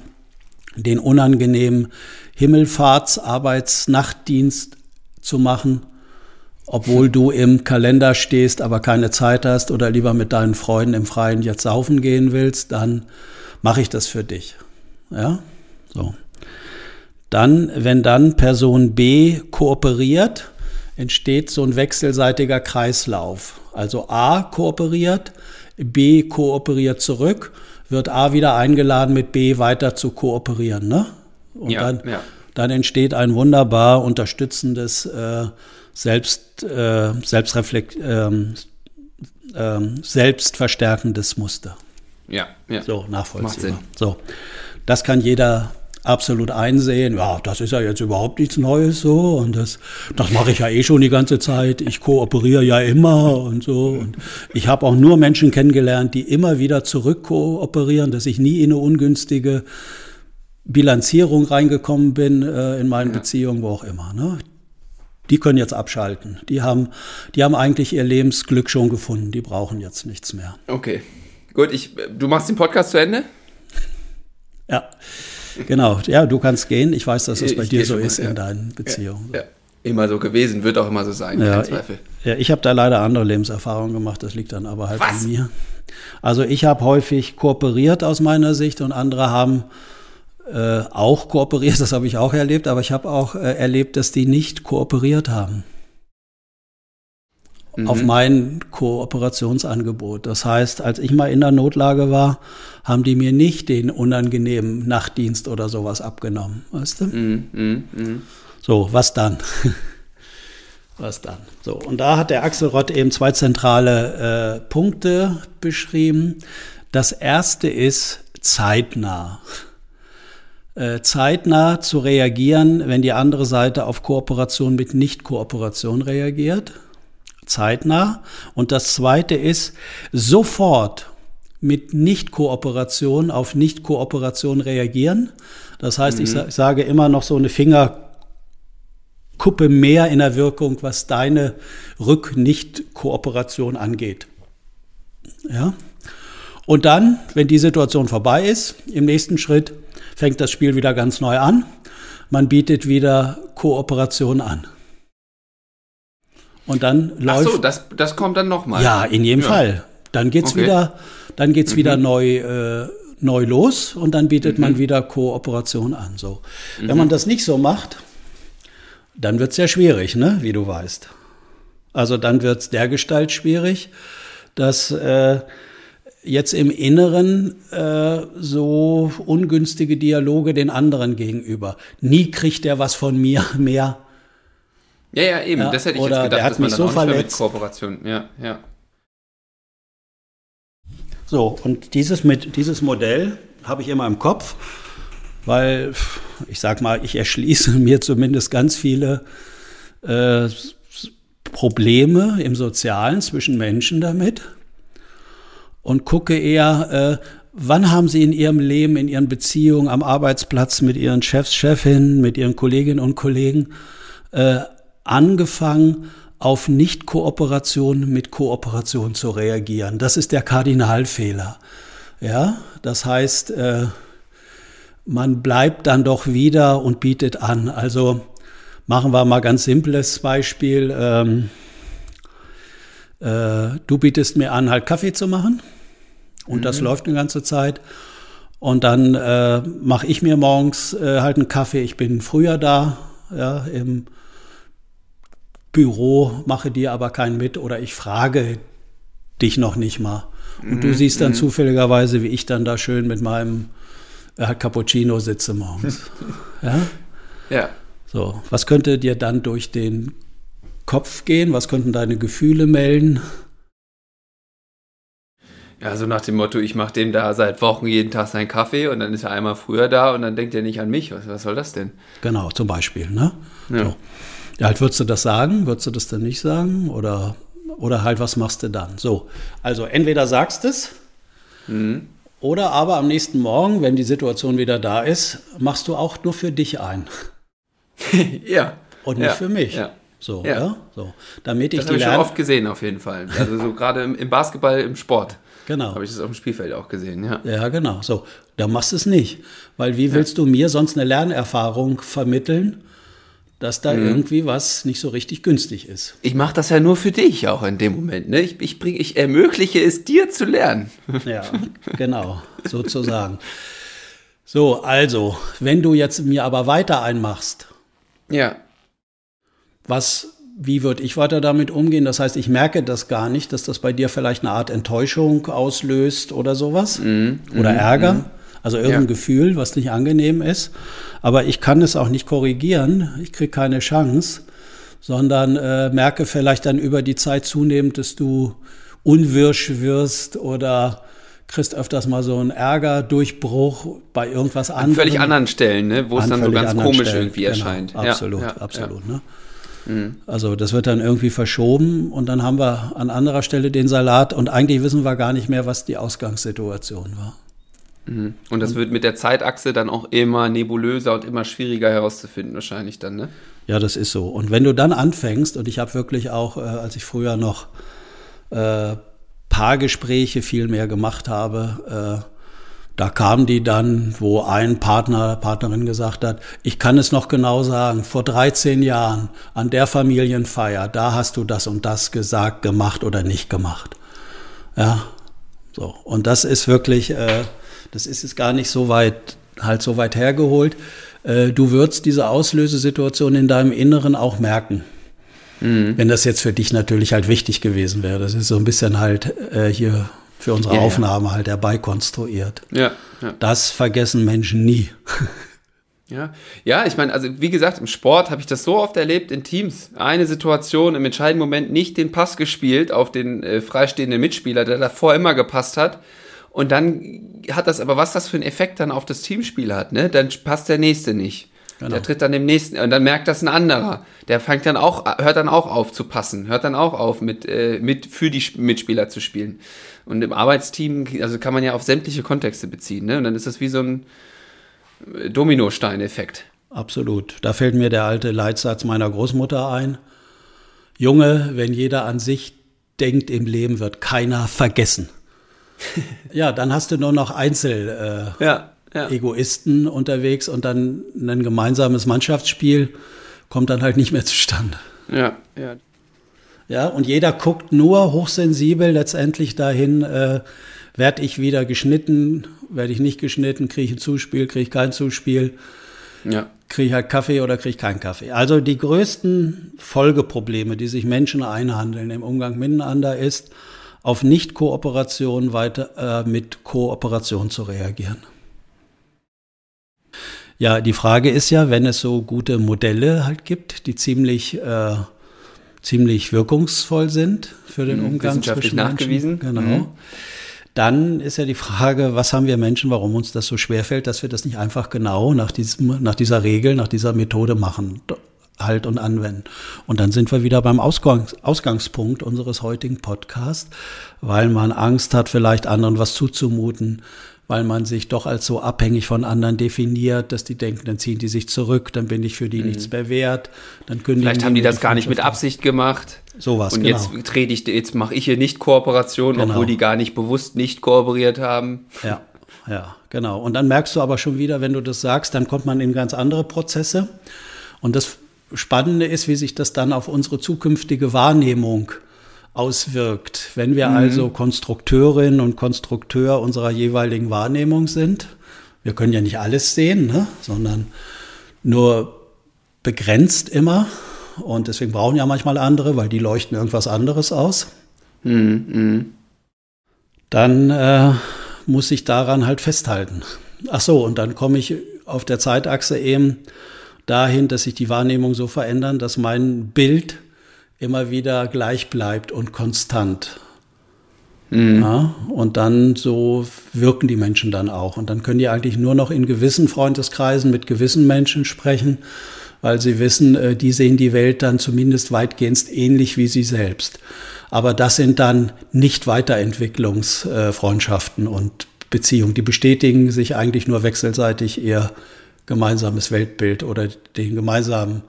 den unangenehmen Himmelfahrtsarbeitsnachtdienst zu machen, obwohl du im Kalender stehst, aber keine Zeit hast oder lieber mit deinen Freunden im Freien jetzt saufen gehen willst, dann mache ich das für dich. Ja, so. Dann, wenn dann Person B kooperiert, entsteht so ein wechselseitiger Kreislauf. Also A kooperiert, B kooperiert zurück, wird A wieder eingeladen, mit B weiter zu kooperieren. Ne? Und ja, dann, ja. dann entsteht ein wunderbar unterstützendes, äh, selbst, äh, selbstreflekt, ähm, äh, selbstverstärkendes Muster. Ja, ja. So, nachvollziehbar. So, das kann jeder absolut einsehen, ja, das ist ja jetzt überhaupt nichts Neues so und das, das mache ich ja eh schon die ganze Zeit. Ich kooperiere ja immer und so. Und ich habe auch nur Menschen kennengelernt, die immer wieder zurückkooperieren, dass ich nie in eine ungünstige Bilanzierung reingekommen bin äh, in meinen ja. Beziehungen, wo auch immer. Ne? Die können jetzt abschalten. Die haben, die haben eigentlich ihr Lebensglück schon gefunden. Die brauchen jetzt nichts mehr. Okay. Gut, ich, du machst den Podcast zu Ende? Ja. Genau, ja, du kannst gehen. Ich weiß, dass es bei dir so ist mal, in deinen Beziehungen. Ja, ja, Immer so gewesen, wird auch immer so sein, ja, kein Zweifel. Ich, ja, ich habe da leider andere Lebenserfahrungen gemacht, das liegt dann aber halt Was? an mir. Also ich habe häufig kooperiert aus meiner Sicht und andere haben äh, auch kooperiert, das habe ich auch erlebt, aber ich habe auch äh, erlebt, dass die nicht kooperiert haben mhm. auf mein Kooperationsangebot. Das heißt, als ich mal in der Notlage war, haben die mir nicht den unangenehmen Nachtdienst oder sowas abgenommen, weißt du? Mhm. Mhm. mhm. So, was dann? was dann? So, und da hat der Axelrod eben zwei zentrale äh, Punkte beschrieben. Das erste ist zeitnah äh, zeitnah zu reagieren, wenn die andere Seite auf Kooperation mit Nicht-Kooperation reagiert zeitnah. Und das Zweite ist, sofort mit Nicht-Kooperation auf Nicht-Kooperation reagieren. Das heißt, mhm. ich, ich sage immer noch so eine Fingerkuppe mehr in der Wirkung, was deine Rück-Nicht-Kooperation angeht. Ja. Und dann, wenn die Situation vorbei ist, im nächsten Schritt fängt das Spiel wieder ganz neu an. Man bietet wieder Kooperation an. Und dann läuft. Ach so, das, das kommt dann nochmal. Ja, in jedem ja. Fall. Dann geht's okay. wieder, dann geht's mhm. wieder neu, äh, neu los und dann bietet mhm. man wieder Kooperation an. So. Mhm. Wenn man das nicht so macht, dann wird's sehr schwierig, ne? Wie du weißt. Also dann wird's dergestalt schwierig, dass äh, jetzt im Inneren äh, so ungünstige Dialoge den anderen gegenüber. Nie kriegt er was von mir mehr. Ja, ja, eben. Ja, das hätte ich jetzt gedacht, dass man dann so auch verletzt. mit Kooperation. Ja, ja. So, und dieses, mit, dieses Modell habe ich immer im Kopf, weil ich sag mal, ich erschließe mir zumindest ganz viele äh, Probleme im Sozialen zwischen Menschen damit und gucke eher, äh, wann haben Sie in Ihrem Leben, in Ihren Beziehungen am Arbeitsplatz mit Ihren Chefs, Chefinnen, mit Ihren Kolleginnen und Kollegen äh, angefangen, auf Nicht-Kooperation mit Kooperation zu reagieren. Das ist der Kardinalfehler. Ja, das heißt, äh, man bleibt dann doch wieder und bietet an. Also machen wir mal ganz simples Beispiel. Ähm, äh, du bietest mir an, halt Kaffee zu machen. Und mhm. das läuft eine ganze Zeit. Und dann äh, mache ich mir morgens äh, halt einen Kaffee. Ich bin früher da, ja, im Büro, mache dir aber keinen mit oder ich frage dich noch nicht mal. Und mhm. du siehst dann mhm. zufälligerweise, wie ich dann da schön mit meinem äh, Cappuccino sitze morgens. ja? Ja. So, was könnte dir dann durch den Kopf gehen? Was könnten deine Gefühle melden? Ja, so nach dem Motto, ich mache dem da seit Wochen jeden Tag seinen Kaffee und dann ist er einmal früher da und dann denkt er nicht an mich. Was, was soll das denn? Genau, zum Beispiel. Ne? Ja. So. Ja, halt würdest du das sagen, würdest du das dann nicht sagen? Oder, oder halt, was machst du dann? So, also entweder sagst es mhm. oder aber am nächsten Morgen, wenn die Situation wieder da ist, machst du auch nur für dich ein. ja. Und nicht ja. für mich. Ja. So, ja. ja. So. Damit ich das habe ich schon oft gesehen, auf jeden Fall. Also so gerade im, im, Basketball, im Sport. Genau. Habe ich das auf dem Spielfeld auch gesehen, ja. Ja, genau. So, da machst du es nicht. Weil wie willst du mir sonst eine Lernerfahrung vermitteln, dass da mhm. irgendwie was nicht so richtig günstig ist? Ich mache das ja nur für dich auch in dem Moment. Ne? Ich, ich, bring, ich ermögliche es dir zu lernen. Ja, genau, sozusagen. So, also, wenn du jetzt mir aber weiter einmachst. Ja. Was wie würde ich weiter damit umgehen? Das heißt, ich merke das gar nicht, dass das bei dir vielleicht eine Art Enttäuschung auslöst oder sowas mm, oder mm, Ärger. Mm. Also irgendein ja. Gefühl, was nicht angenehm ist. Aber ich kann es auch nicht korrigieren. Ich kriege keine Chance, sondern äh, merke vielleicht dann über die Zeit zunehmend, dass du unwirsch wirst oder kriegst öfters mal so einen Ärgerdurchbruch bei irgendwas anderem. An völlig anderen Stellen, ne? wo es dann so ganz komisch Stellen. irgendwie genau, erscheint. Absolut, ja, absolut. Ja. Ne? Mhm. Also das wird dann irgendwie verschoben und dann haben wir an anderer Stelle den Salat und eigentlich wissen wir gar nicht mehr, was die Ausgangssituation war. Mhm. Und das wird mit der Zeitachse dann auch immer nebulöser und immer schwieriger herauszufinden, wahrscheinlich dann, ne? Ja, das ist so. Und wenn du dann anfängst, und ich habe wirklich auch, äh, als ich früher noch äh, Paargespräche viel mehr gemacht habe, äh, da kamen die dann, wo ein Partner, Partnerin gesagt hat, ich kann es noch genau sagen, vor 13 Jahren an der Familienfeier, da hast du das und das gesagt, gemacht oder nicht gemacht. Ja, so. Und das ist wirklich, äh, das ist jetzt gar nicht so weit, halt so weit hergeholt. Äh, du würdest diese Auslösesituation in deinem Inneren auch merken. Mhm. Wenn das jetzt für dich natürlich halt wichtig gewesen wäre. Das ist so ein bisschen halt äh, hier für unsere ja, Aufnahme ja. halt herbeikonstruiert. Ja, ja. Das vergessen Menschen nie. Ja, ja, ich meine, also wie gesagt, im Sport habe ich das so oft erlebt in Teams. Eine Situation im entscheidenden Moment nicht den Pass gespielt auf den äh, freistehenden Mitspieler, der davor immer gepasst hat. Und dann hat das aber, was das für einen Effekt dann auf das Teamspiel hat, ne? Dann passt der nächste nicht. Genau. Der tritt dann dem nächsten und dann merkt das ein anderer. Der fängt dann auch, hört dann auch auf zu passen, hört dann auch auf mit, äh, mit für die Mitspieler zu spielen. Und im Arbeitsteam, also kann man ja auf sämtliche Kontexte beziehen, ne? Und dann ist das wie so ein äh, Dominosteineffekt. Absolut. Da fällt mir der alte Leitsatz meiner Großmutter ein. Junge, wenn jeder an sich denkt im Leben, wird keiner vergessen. ja, dann hast du nur noch Einzel. Äh, ja ja. Egoisten unterwegs und dann ein gemeinsames Mannschaftsspiel kommt dann halt nicht mehr zustande. Ja, ja. Ja, und jeder guckt nur hochsensibel letztendlich dahin, äh, werde ich wieder geschnitten, werde ich nicht geschnitten, kriege ich ein Zuspiel, kriege ich kein Zuspiel, ja. kriege ich halt Kaffee oder kriege ich keinen Kaffee. Also die größten Folgeprobleme, die sich Menschen einhandeln im Umgang miteinander, ist, auf Nicht-Kooperation weiter äh, mit Kooperation zu reagieren. Ja, die Frage ist ja, wenn es so gute Modelle halt gibt, die ziemlich, äh, ziemlich wirkungsvoll sind für den mhm, Umgang zwischen nachgewiesen. Menschen, genau. Mhm. Dann ist ja die Frage, was haben wir Menschen, warum uns das so schwerfällt, dass wir das nicht einfach genau nach, diesem, nach dieser Regel, nach dieser Methode machen halt und anwenden. Und dann sind wir wieder beim Ausgangs Ausgangspunkt unseres heutigen Podcasts, weil man Angst hat, vielleicht anderen was zuzumuten, weil man sich doch als so abhängig von anderen definiert, dass die denken, dann ziehen die sich zurück, dann bin ich für die mhm. nichts mehr wert, dann kündigen Vielleicht haben die das gar nicht mit Absicht gemacht. Sowas, Und genau. jetzt trete ich, jetzt mache ich hier nicht Kooperation, genau. obwohl die gar nicht bewusst nicht kooperiert haben. Ja, ja, genau. Und dann merkst du aber schon wieder, wenn du das sagst, dann kommt man in ganz andere Prozesse. Und das Spannende ist, wie sich das dann auf unsere zukünftige Wahrnehmung auswirkt. Wenn wir mhm. also Konstrukteurinnen und Konstrukteur unserer jeweiligen Wahrnehmung sind, wir können ja nicht alles sehen, ne? sondern nur begrenzt immer. Und deswegen brauchen ja manchmal andere, weil die leuchten irgendwas anderes aus. Mhm. mhm. Dann äh, muss ich daran halt festhalten. Ach so, und dann komme ich auf der Zeitachse eben dahin, dass sich die Wahrnehmung so verändern, dass mein Bild immer wieder gleich bleibt und konstant. Mhm. Ja, und dann so wirken die Menschen dann auch. Und dann können die eigentlich nur noch in gewissen Freundeskreisen mit gewissen Menschen sprechen, weil sie wissen, äh, die sehen die Welt dann zumindest weitgehend ähnlich wie sie selbst. Aber das sind dann nicht Weiterentwicklungsfreundschaften und Beziehungen. Die bestätigen sich eigentlich nur wechselseitig ihr gemeinsames Weltbild oder den gemeinsamen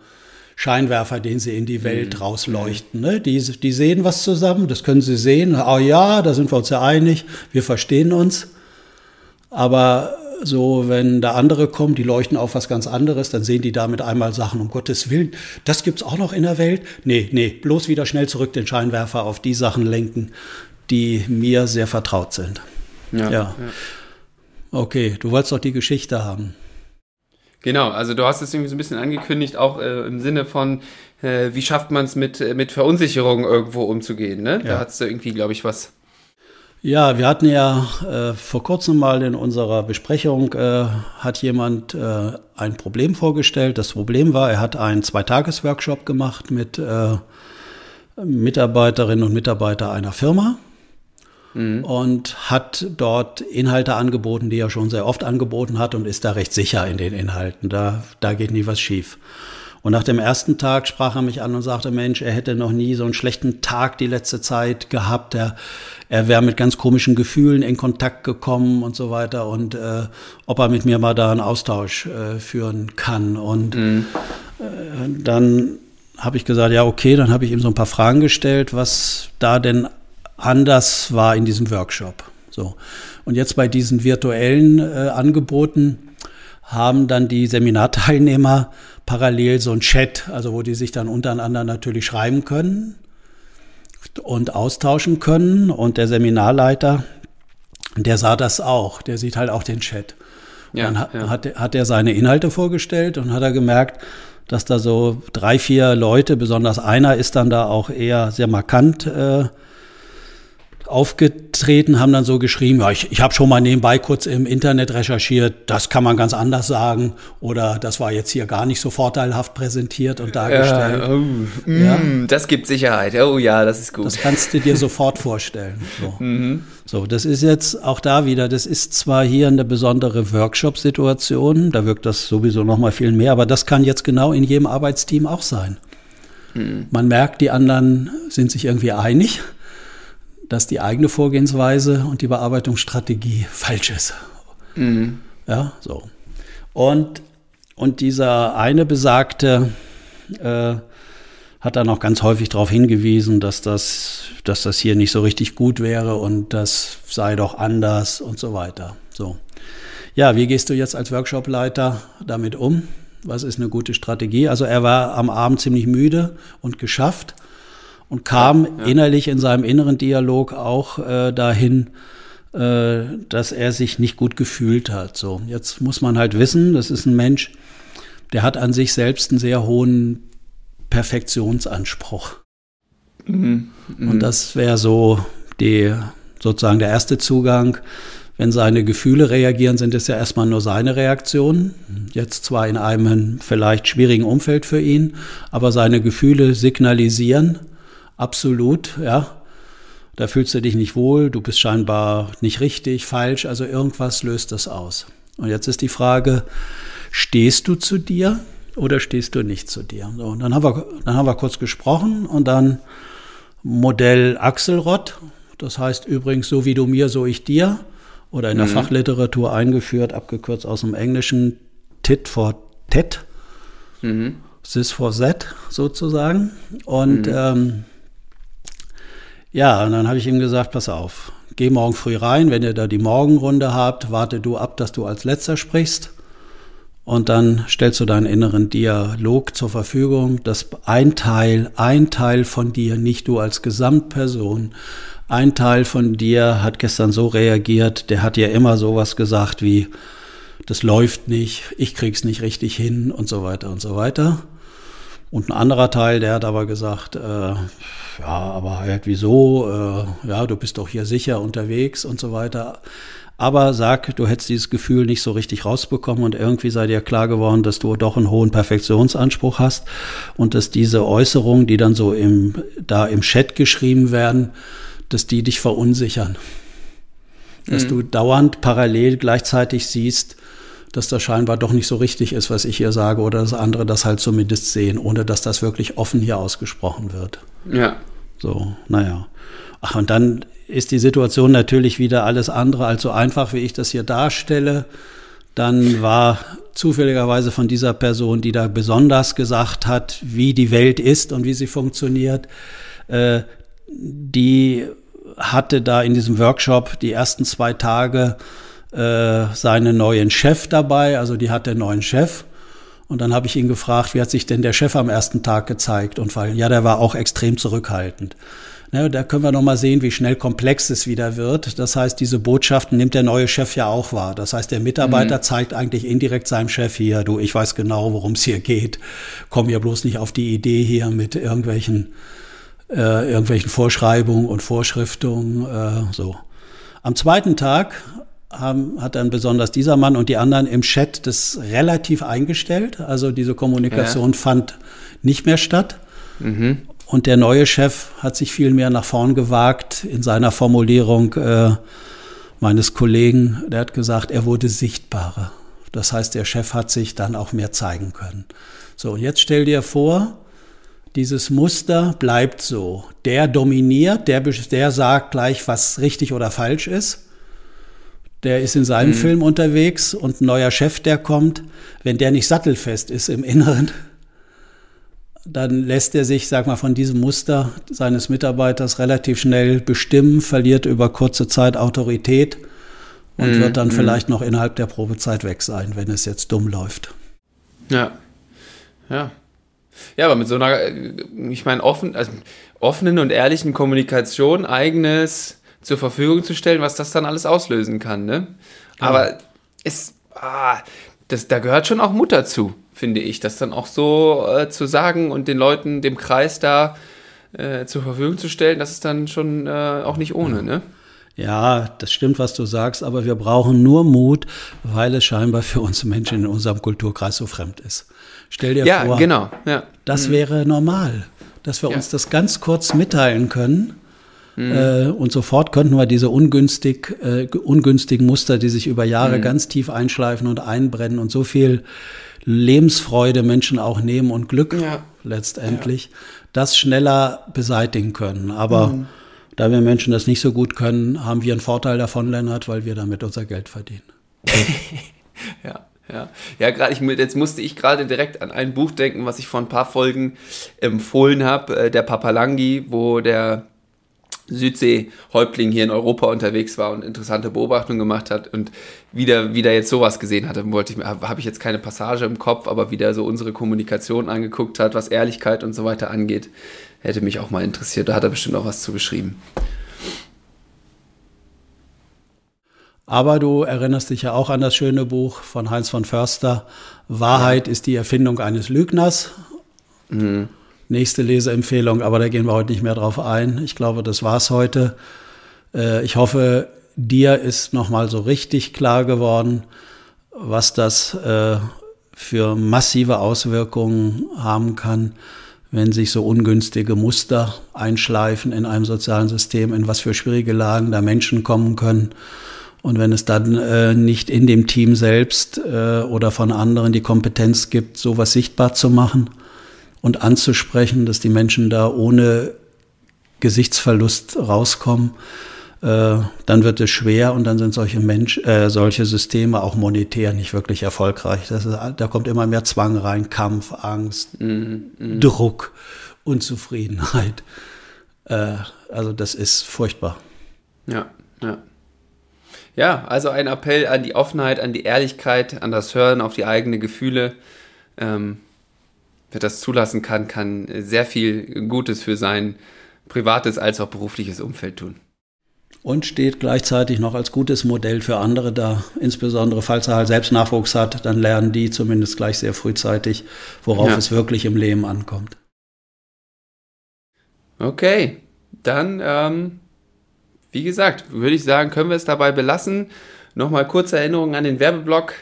Scheinwerfer, den sie in die Welt mhm. rausleuchten. Ne? Die, die sehen was zusammen, das können sie sehen. Oh ja, da sind wir uns ja einig, wir verstehen uns. Aber so, wenn da andere kommen, die leuchten auf was ganz anderes, dann sehen die damit einmal Sachen, um Gottes Willen, das gibt's auch noch in der Welt. Nee, nee, bloß wieder schnell zurück den Scheinwerfer auf die Sachen lenken, die mir sehr vertraut sind. Ja. ja. ja. Okay, du wolltest doch die Geschichte haben. Genau, also du hast es irgendwie so ein bisschen angekündigt, auch äh, im Sinne von, äh, wie schafft man es mit, äh, mit Verunsicherung irgendwo umzugehen, ne? Ja. Da hast du irgendwie, glaube ich, was. Ja, wir hatten ja äh, vor kurzem mal in unserer Besprechung, äh, hat jemand äh, ein Problem vorgestellt. Das Problem war, er hat einen Zweitages-Workshop gemacht mit Mitarbeiterinnen und Mitarbeitern einer Firma mhm. und hat dort Inhalte angeboten, die er schon sehr oft angeboten hat und ist da recht sicher in den Inhalten. Da, da geht nie was schief. Und nach dem ersten Tag sprach er mich an und sagte, Mensch, er hätte noch nie so einen schlechten Tag die letzte Zeit gehabt. Er, er wäre mit ganz komischen Gefühlen in Kontakt gekommen und so weiter und äh, ob er mit mir mal da einen Austausch äh, führen kann. Und mhm. äh, dann habe ich gesagt, ja, okay, dann habe ich ihm so ein paar Fragen gestellt, was da denn anders war in diesem Workshop. So. Und jetzt bei diesen virtuellen äh, Angeboten haben dann die Seminarteilnehmer parallel so ein Chat, also wo die sich dann untereinander natürlich schreiben können und austauschen können. Und der Seminarleiter, der sah das auch, der sieht halt auch den Chat. Ja, dann hat, ja. hat, hat er seine Inhalte vorgestellt und hat er gemerkt, dass da so drei, vier Leute, besonders einer ist dann da auch eher sehr markant äh, aufgetreten, haben dann so geschrieben, ja, ich, ich habe schon mal nebenbei kurz im Internet recherchiert, das kann man ganz anders sagen oder das war jetzt hier gar nicht so vorteilhaft präsentiert und dargestellt. Ja, oh, ja. Mm, das gibt Sicherheit. Oh ja, das ist gut. Das kannst du dir sofort vorstellen. So. Mhm. so, das ist jetzt auch da wieder, das ist zwar hier eine besondere Workshop-Situation, da wirkt das sowieso noch mal viel mehr, aber das kann jetzt genau in jedem Arbeitsteam auch sein. Mhm. Man merkt, die anderen sind sich irgendwie einig dass die eigene Vorgehensweise und die Bearbeitungsstrategie falsch ist. Mhm. Ja, so. Und, und dieser eine besagte äh, hat dann auch ganz häufig darauf hingewiesen, dass das, dass das hier nicht so richtig gut wäre und das sei doch anders und so weiter. So. Ja, wie gehst du jetzt als Workshopleiter damit um? Was ist eine gute Strategie? Also er war am Abend ziemlich müde und geschafft und kam ja, innerlich in seinem inneren Dialog auch äh, dahin, äh, dass er sich nicht gut gefühlt hat. So, jetzt muss man halt wissen, das ist ein Mensch, der hat an sich selbst einen sehr hohen Perfektionsanspruch. Mhm. Mhm. Und das wäre so die, sozusagen der erste Zugang. Wenn seine Gefühle reagieren, sind es ja erstmal nur seine Reaktionen. Jetzt zwar in einem vielleicht schwierigen Umfeld für ihn, aber seine Gefühle signalisieren, absolut, ja. Da fühlst du dich nicht wohl, du bist scheinbar nicht richtig, falsch, also irgendwas löst das aus. Und jetzt ist die Frage, stehst du zu dir oder stehst du nicht zu dir? So, und dann haben wir, dann haben wir kurz gesprochen und dann Modell Axelrod, das heißt übrigens so wie du mir, so ich dir, oder in der mhm. Fachliteratur eingeführt, abgekürzt aus dem Englischen Tit for Tet, mhm. Sis for Z sozusagen. Und mhm. ähm, ja, und dann habe ich ihm gesagt, pass auf, geh morgen früh rein, wenn ihr da die Morgenrunde habt, warte du ab, dass du als letzter sprichst. Und dann stellst du deinen inneren Dialog zur Verfügung, dass ein Teil, ein Teil von dir, nicht du als Gesamtperson, ein Teil von dir hat gestern so reagiert, der hat ja immer sowas gesagt wie, das läuft nicht, ich krieg's nicht richtig hin und so weiter und so weiter. Und ein anderer Teil, der hat aber gesagt, äh, ja, aber halt wieso, äh, ja, du bist doch hier sicher unterwegs und so weiter. Aber sag, du hättest dieses Gefühl nicht so richtig rausbekommen und irgendwie sei dir klar geworden, dass du doch einen hohen Perfektionsanspruch hast und dass diese Äußerungen, die dann so im, da im Chat geschrieben werden, dass die dich verunsichern. Dass mhm. du dauernd parallel gleichzeitig siehst, dass das scheinbar doch nicht so richtig ist, was ich hier sage, oder dass andere das halt zumindest sehen, ohne dass das wirklich offen hier ausgesprochen wird. Ja. So, naja. Ach, und dann ist die Situation natürlich wieder alles andere als so einfach, wie ich das hier darstelle. Dann war zufälligerweise von dieser Person, die da besonders gesagt hat, wie die Welt ist und wie sie funktioniert, äh, die hatte da in diesem Workshop die ersten zwei Tage äh, seinen neuen Chef dabei, also die hat den neuen Chef. Und dann habe ich ihn gefragt, wie hat sich denn der Chef am ersten Tag gezeigt? Und weil, ja, der war auch extrem zurückhaltend. Ne, da können wir nochmal sehen, wie schnell komplex es wieder wird. Das heißt, diese Botschaften nimmt der neue Chef ja auch wahr. Das heißt, der Mitarbeiter mhm. zeigt eigentlich indirekt seinem Chef hier, du, ich weiß genau, worum es hier geht. Komm ja bloß nicht auf die Idee hier mit irgendwelchen, äh, irgendwelchen Vorschreibungen und Vorschriftungen. Äh, so. Am zweiten Tag haben, hat dann besonders dieser Mann und die anderen im Chat das relativ eingestellt. Also diese Kommunikation ja. fand nicht mehr statt. Mhm. Und der neue Chef hat sich viel mehr nach vorn gewagt in seiner Formulierung äh, meines Kollegen. Der hat gesagt, er wurde sichtbarer. Das heißt, der Chef hat sich dann auch mehr zeigen können. So, und jetzt stell dir vor, dieses Muster bleibt so. Der dominiert, der, der sagt gleich, was richtig oder falsch ist der ist in seinem mhm. Film unterwegs und ein neuer Chef, der kommt, wenn der nicht sattelfest ist im Inneren, dann lässt er sich, sag mal, von diesem Muster seines Mitarbeiters relativ schnell bestimmen, verliert über kurze Zeit Autorität und mhm. wird dann mhm. vielleicht noch innerhalb der Probezeit weg sein, wenn es jetzt dumm läuft. Ja. Ja. Ja, aber mit so einer, ich meine, offen, also offenen und ehrlichen Kommunikation, eigenes zur Verfügung zu stellen, was das dann alles auslösen kann. Ne? Aber es, ah, das, da gehört schon auch Mut dazu, finde ich, das dann auch so äh, zu sagen und den Leuten, dem Kreis da äh, zur Verfügung zu stellen, das ist dann schon äh, auch nicht ohne, ne? Ja, das stimmt, was du sagst, aber wir brauchen nur Mut, weil es scheinbar für uns Menschen in unserem Kulturkreis so fremd ist. Stell dir ja, vor, genau, ja. das mhm. wäre normal, dass wir ja. uns das ganz kurz mitteilen können. Mhm. Äh, und sofort könnten wir diese ungünstig, äh, ungünstigen Muster, die sich über Jahre mhm. ganz tief einschleifen und einbrennen und so viel Lebensfreude Menschen auch nehmen und Glück ja. letztendlich, ja. das schneller beseitigen können. Aber mhm. Da wir Menschen das nicht so gut können, haben wir einen Vorteil davon, Lennart, weil wir damit unser Geld verdienen. ja. Ja, ja gerade ich, jetzt musste ich gerade direkt an ein Buch denken, was ich vor ein paar Folgen empfohlen habe, äh, der Papalangi, wo der Südsee-Häuptling hier in Europa unterwegs war und interessante Beobachtungen gemacht hat und wieder, wieder jetzt sowas gesehen hatte, wollte ich, habe ich jetzt keine Passage im Kopf, aber wieder so unsere Kommunikation angeguckt hat, was Ehrlichkeit und so weiter angeht, hätte mich auch mal interessiert. Da hat er bestimmt auch was zu geschrieben. Aber du erinnerst dich ja auch an das schöne Buch von Heinz von Förster, Wahrheit ist die Erfindung eines Lügners. Mhm nächste Leseempfehlung, aber da gehen wir heute nicht mehr drauf ein. Ich glaube, das war's heute. Äh, ich hoffe, dir ist nochmal so richtig klar geworden, was das äh, für massive Auswirkungen haben kann, wenn sich so ungünstige Muster einschleifen in einem sozialen System, in was für schwierige Lagen da Menschen kommen können. Und wenn es dann äh, nicht in dem Team selbst äh, oder von anderen die Kompetenz gibt, sowas sichtbar zu machen, und anzusprechen, dass die Menschen da ohne Gesichtsverlust rauskommen, äh, dann wird es schwer und dann sind solche Mensch, äh, solche Systeme auch monetär nicht wirklich erfolgreich. Ist, da kommt immer mehr Zwang rein, Kampf, Angst, mm, mm. Druck, Unzufriedenheit. Äh, also das ist furchtbar. Ja, ja. Ja, also ein Appell an die Offenheit, an die Ehrlichkeit, an das Hören auf die eigenen Gefühle. Ähm, wer das zulassen kann, kann sehr viel Gutes für sein privates als auch berufliches Umfeld tun. Und steht gleichzeitig noch als gutes Modell für andere da. Insbesondere falls er halt selbst Nachwuchs hat, dann lernen die zumindest gleich sehr frühzeitig, worauf ja. es wirklich im Leben ankommt. Okay, dann, ähm, wie gesagt, würde ich sagen, können wir es dabei belassen. Nochmal kurze Erinnerung an den Werbeblock.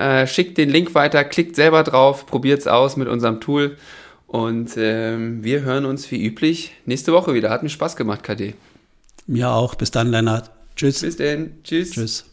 Äh, schickt den Link weiter, klickt selber drauf, probiert es aus mit unserem Tool. Und ähm, wir hören uns wie üblich nächste Woche wieder. Hat mir Spaß gemacht, KD. Mir auch. Bis dann, Lennart. Tschüss. Bis denn. Tschüss. Tschüss.